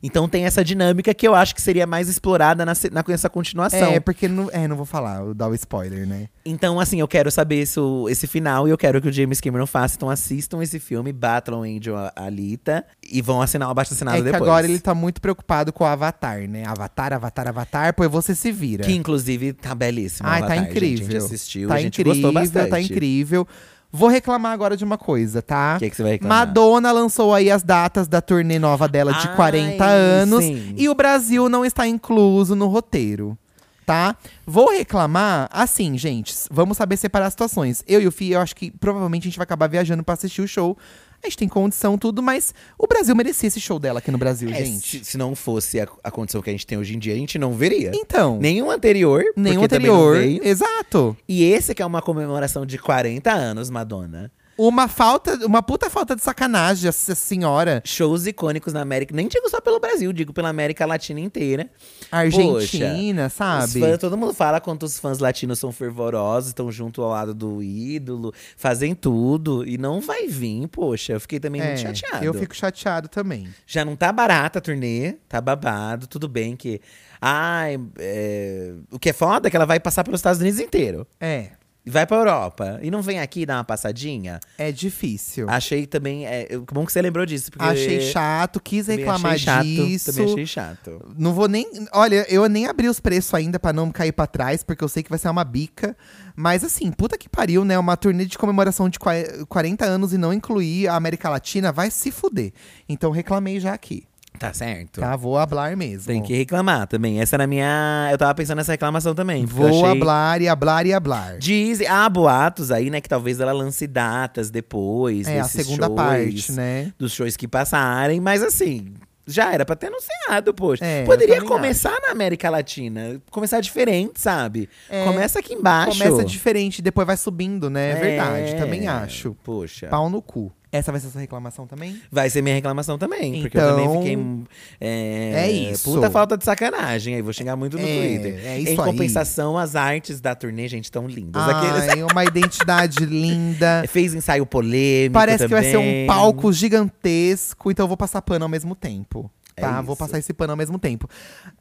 Então tem essa dinâmica que eu acho que seria mais explorada na, na, nessa continuação. É, porque não, é, não vou falar, vou dar o spoiler, né? Então, assim, eu quero saber esse, esse final e eu quero que o James Cameron faça. Então assistam esse filme, Battle Angel Alita, e vão assinar o abaixo assinado é que depois. agora ele tá muito preocupado com o Avatar, né? Avatar, Avatar, Avatar, pois você se vira. Que inclusive tá belíssimo. Ai, tá gente. incrível. A gente assistiu, tá a gente incrível, gostou bastante. tá incrível. Vou reclamar agora de uma coisa, tá? O que, que você vai reclamar? Madonna lançou aí as datas da turnê nova dela de Ai, 40 anos sim. e o Brasil não está incluso no roteiro. Tá? Vou reclamar, assim, gente, vamos saber separar as situações. Eu e o Fih, eu acho que provavelmente a gente vai acabar viajando pra assistir o show. A gente tem condição, tudo, mas o Brasil merecia esse show dela aqui no Brasil, É, gente. se, se não fosse a, a condição que a gente tem hoje em dia, a gente não veria. Então, Nenhum anterior, nenhum anterior. Exato. E esse que é uma comemoração de 40 anos, Madonna. Uma falta, uma puta falta de sacanagem, essa senhora. Shows icônicos na América. Nem digo só pelo Brasil, digo pela América Latina inteira. Argentina, Os sabe? fãs- todo mundo fala quanto os fãs latinos são fervorosos, estão junto ao lado do ídolo, fazem tudo. E não vai vir, poxa. Eu fiquei também muito É, chateado. Eu fico chateado também. Já não tá barata a turnê, tá babado, tudo bem que. Ai, é, o que é foda é que ela vai passar pelos Estados Unidos inteiro. É, vai pra Europa. E não vem aqui dar uma passadinha. é difícil. Achei também. É, bom que você lembrou disso. Porque Achei chato, quis também reclamar achei chato, disso. Também achei chato. Não vou nem. Olha, eu nem abri os preços ainda pra não cair pra trás, porque eu sei que vai ser uma bica. Mas assim, puta que pariu, né? Uma turnê de comemoração de qua- 40 anos e não incluir a América Latina vai se fuder. Então reclamei já aqui. Tá certo. Tá? Vou hablar mesmo. Tem que reclamar também. Essa era a minha. Eu tava pensando nessa reclamação também. Vou achei... hablar e hablar e hablar. Dizem, há boatos aí, né, que talvez ela lance datas depois. É, a segunda shows, parte, né? Dos shows que passarem, mas assim. Já era pra ter anunciado, poxa. É, Poderia começar na América Latina. Começar diferente, sabe? É, Começa aqui embaixo. Começa diferente, depois vai subindo, né? É verdade, É, também acho. Poxa. Pau no cu. Essa vai ser a sua reclamação também? Vai ser minha reclamação também. porque eu também Então, fiquei. É, é isso. Puta falta de sacanagem. Aí vou xingar muito no É, Twitter. é em isso aí. compensação, as artes da turnê, gente, tão lindas. Aqueles- Ai, uma identidade [LAUGHS] linda. Fez ensaio polêmico. Parece que vai ser um também. palco gigantesco, então eu vou passar pano ao mesmo tempo. É Tá? vou isso. passar esse pano ao mesmo tempo.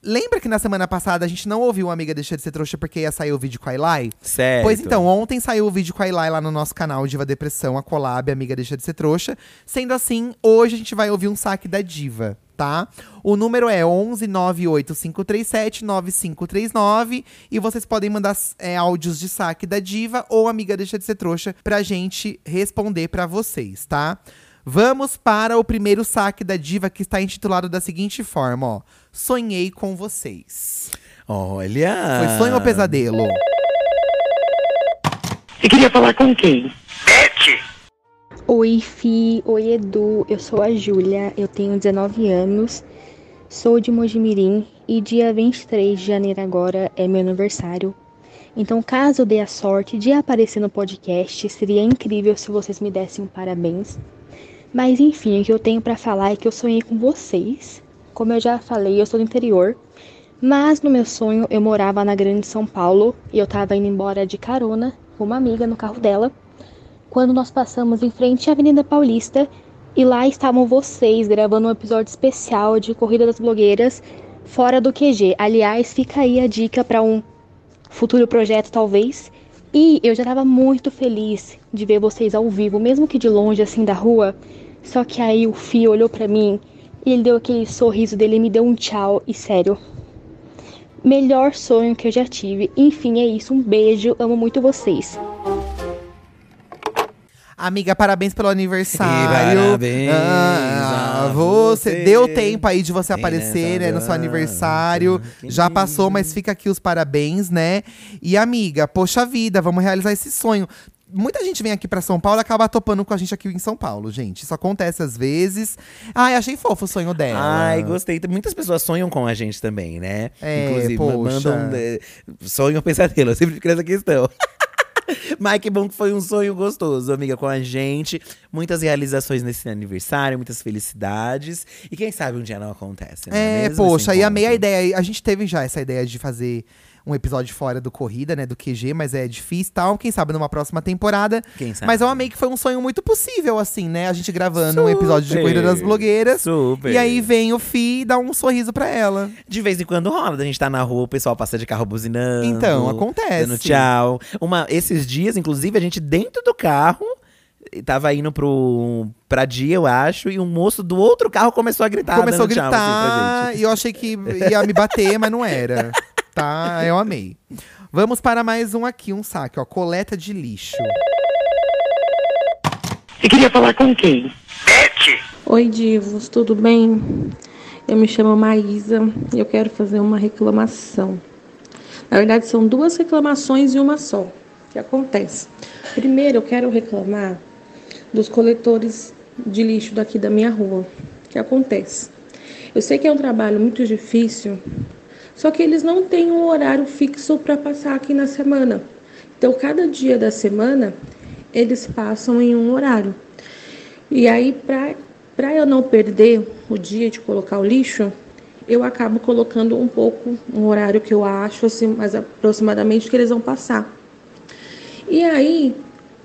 Lembra que na semana passada a gente não ouviu Amiga Deixa de Ser Trouxa porque ia sair o vídeo com a Eli? Certo. Pois então, ontem saiu o vídeo com a Eli lá no nosso canal Diva Depressão, a collab Amiga Deixa de Ser Trouxa. Sendo assim, hoje a gente vai ouvir um saque da Diva, tá? O número é 11 98537 9539 e vocês podem mandar é, áudios de saque da Diva ou Amiga Deixa de Ser Trouxa pra gente responder pra vocês, tá? Vamos para o primeiro saque da Diva que está intitulado da seguinte forma, ó. Sonhei com vocês. Olha. Foi sonho ou pesadelo? Você queria falar com quem? Oi, Fi. Oi, Edu. Eu sou a Júlia. Eu tenho 19 anos. Sou de Mojimirim e dia 23 de janeiro agora é meu aniversário. Então, caso eu dê a sorte de aparecer no podcast, seria incrível se vocês me dessem um parabéns. Mas enfim, o que eu tenho pra falar é que eu sonhei com vocês. Como eu já falei, eu sou do interior. Mas no meu sonho eu morava na Grande São Paulo e eu tava indo embora de carona com uma amiga no carro dela quando nós passamos em frente à Avenida Paulista E lá estavam vocês gravando um episódio especial de Corrida das Blogueiras fora do QG. Aliás, fica aí a dica para um futuro projeto, talvez. E eu já estava muito feliz de ver vocês ao vivo, mesmo que de longe, assim, da rua. Só que aí o Fio olhou para mim e ele deu aquele sorriso dele e me deu um tchau. E sério, melhor sonho que eu já tive. Enfim, é isso. Um beijo. Amo muito vocês. Amiga, parabéns pelo aniversário. parabéns Ah, a você você. deu tempo aí de você Sim, aparecer, né, no seu aniversário. Já passou, mas fica aqui os parabéns, né? E amiga, poxa vida, vamos realizar esse sonho. Muita gente vem aqui pra São Paulo e acaba topando com a gente aqui em São Paulo, gente. Isso acontece às vezes. Ai, achei fofo o sonho dela. Ai, gostei. Muitas pessoas sonham com a gente também, né? É, Inclusive, poxa. mandam é, sonho ou pesadelo. Eu sempre fico nessa questão. [LAUGHS] Mas que bom que foi um sonho gostoso, amiga, com a gente. Muitas realizações nesse aniversário, muitas felicidades. E quem sabe um dia não acontece, né? É, Mesmo poxa, e amei a ideia. A gente teve já essa ideia de fazer um episódio fora do Corrida, né? Do QG, mas é difícil e tal. Quem sabe numa próxima temporada. Quem sabe? Mas eu amei que foi um sonho muito possível, assim, né? A gente gravando um episódio de Super, Corrida das Blogueiras. Super. E aí vem o Fi e dá um sorriso pra ela. De vez em quando rola, da gente tá na rua, o pessoal passa de carro buzinando. Então, acontece. Dando tchau. Uma, esses dias, inclusive, a gente dentro do carro. Tava indo pro, pra dia, eu acho, e um moço do outro carro começou a gritar. Começou a dando tchau, assim, pra gritar gente. e eu achei que ia me bater, mas não era. [LAUGHS] Tá? Eu amei. Vamos para mais um aqui, um saque, ó. Coleta de lixo. Você queria falar com quem? Oi, divos, tudo bem? Eu me chamo Maísa e eu quero fazer uma reclamação. Na verdade, são duas reclamações e uma só. O que acontece? Primeiro, eu quero reclamar dos coletores de lixo daqui da minha rua. O que acontece? Eu sei que é um trabalho muito difícil, só que eles não têm um horário fixo para passar aqui na semana. Então, cada dia da semana, eles passam em um horário. E aí, para eu não perder o dia de colocar o lixo, eu acabo colocando um pouco, um horário que eu acho, assim, mais aproximadamente, que eles vão passar. E aí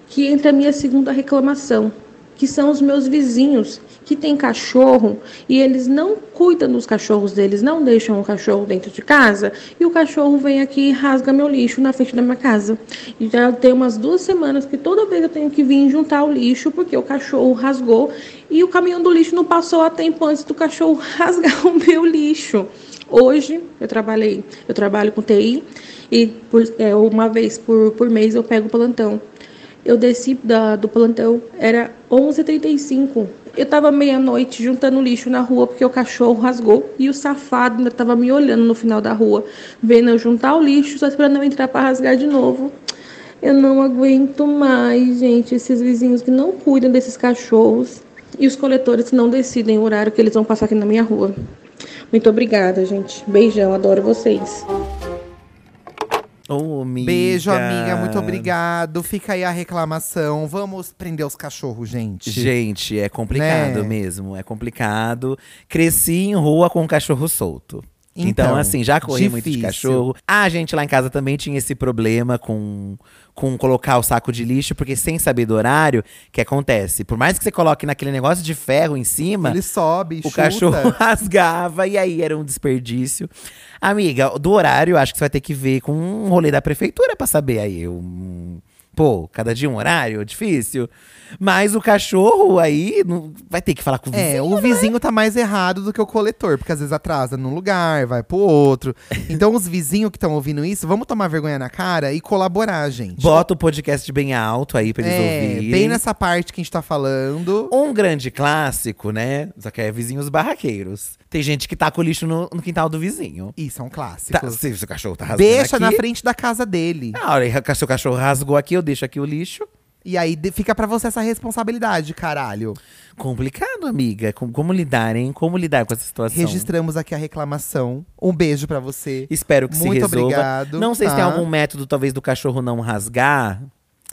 que entra a minha segunda reclamação, que são os meus vizinhos, que têm cachorro e eles não cuidam dos cachorros deles, não deixam o cachorro dentro de casa e o cachorro vem aqui e rasga meu lixo na frente da minha casa. E já tem umas duas semanas que toda vez eu tenho que vir juntar o lixo porque o cachorro rasgou e o caminhão do lixo não passou a tempo antes do cachorro [LAUGHS] rasgar o meu lixo. Hoje eu trabalhei, eu trabalho com TI e por, é, uma vez por, por mês eu pego o plantão. Eu desci da, do plantão, era 11h35. Eu tava meia-noite juntando lixo na rua porque o cachorro rasgou e o safado ainda tava me olhando no final da rua, vendo eu juntar o lixo, só esperando eu entrar para rasgar de novo. Eu não aguento mais, gente, esses vizinhos que não cuidam desses cachorros e os coletores que não decidem o horário que eles vão passar aqui na minha rua. Muito obrigada, gente. Beijão, adoro vocês. Ô, amiga. Beijo, amiga. Muito obrigado. Fica aí a reclamação. Vamos prender os cachorros, gente. Gente, é complicado Né? mesmo. É complicado. Cresci em rua com um cachorro solto. Então, Então, assim, já corri muito de difícil. cachorro. A gente lá em casa também tinha esse problema com, com colocar o saco de lixo, porque sem saber do horário, o que acontece? Por mais que você coloque naquele negócio de ferro em cima, Ele sobe, o chuta. cachorro [LAUGHS] rasgava e aí era um desperdício. Amiga, do horário, acho que você vai ter que ver com um rolê da prefeitura pra saber aí. Um, pô, cada dia um horário, difícil. Mas o cachorro aí não, vai ter que falar com o vizinho. É, o vizinho tá mais errado do que o coletor, porque às vezes atrasa num lugar, vai pro outro. [LAUGHS] Então, os vizinhos que estão ouvindo isso, vamos tomar vergonha na cara e colaborar, gente. Bota o podcast bem alto aí pra eles é, ouvirem. bem nessa parte que a gente tá falando. Um grande clássico, né? Só que é vizinhos barraqueiros. Tem gente que tá com o lixo no, no quintal do vizinho. Isso, são Tá, clássicos. se o seu cachorro tá rasgando Deixa aqui, na frente da casa dele. Na hora que o seu cachorro rasgou aqui, eu deixo aqui o lixo. E aí de- fica pra você essa responsabilidade, caralho. Complicado, amiga. Com- Como lidar, hein? Como lidar com essa situação? Registramos aqui a reclamação. Um beijo pra você. Espero que se Muito resolva. obrigado, Não sei se tem tá? algum método, talvez, do cachorro não rasgar.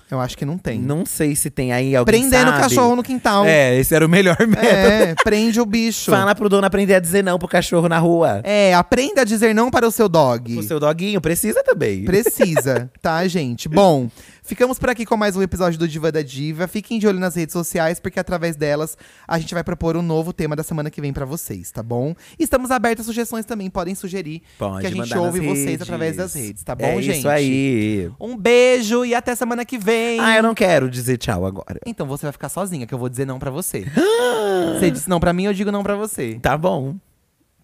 Eu acho que não tem. Não sei se tem aí alguém Prendendo o sabe. cachorro no quintal. É, esse era o melhor [LAUGHS] método. É, prende o bicho. Fala pro dono aprender a dizer não pro cachorro na rua. É, aprenda a dizer não para o seu dog. O seu doguinho precisa também. Precisa, tá, gente? Bom, [LAUGHS] Ficamos por aqui com mais um episódio do Diva da Diva. Fiquem de olho nas redes sociais, porque através delas a gente vai propor um novo tema da semana que vem pra vocês, tá bom? E estamos abertos a sugestões também, podem sugerir Pode que a gente ouve vocês redes. através das redes, tá bom, é gente? isso aí. Um beijo e até semana que vem. Ah, eu não quero dizer tchau agora. Então você vai ficar sozinha, que eu vou dizer não pra você. [GASPS] você disse não pra mim, eu digo não pra você. Tá bom.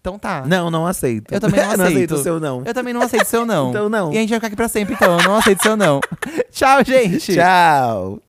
Então tá. Não, não aceito. Eu também [LAUGHS] não aceito. o seu não. Eu também não aceito seu não. [LAUGHS] Então não. E a gente vai ficar aqui pra sempre, então. Eu não aceito seu não. [LAUGHS] Tchau, gente. Tchau.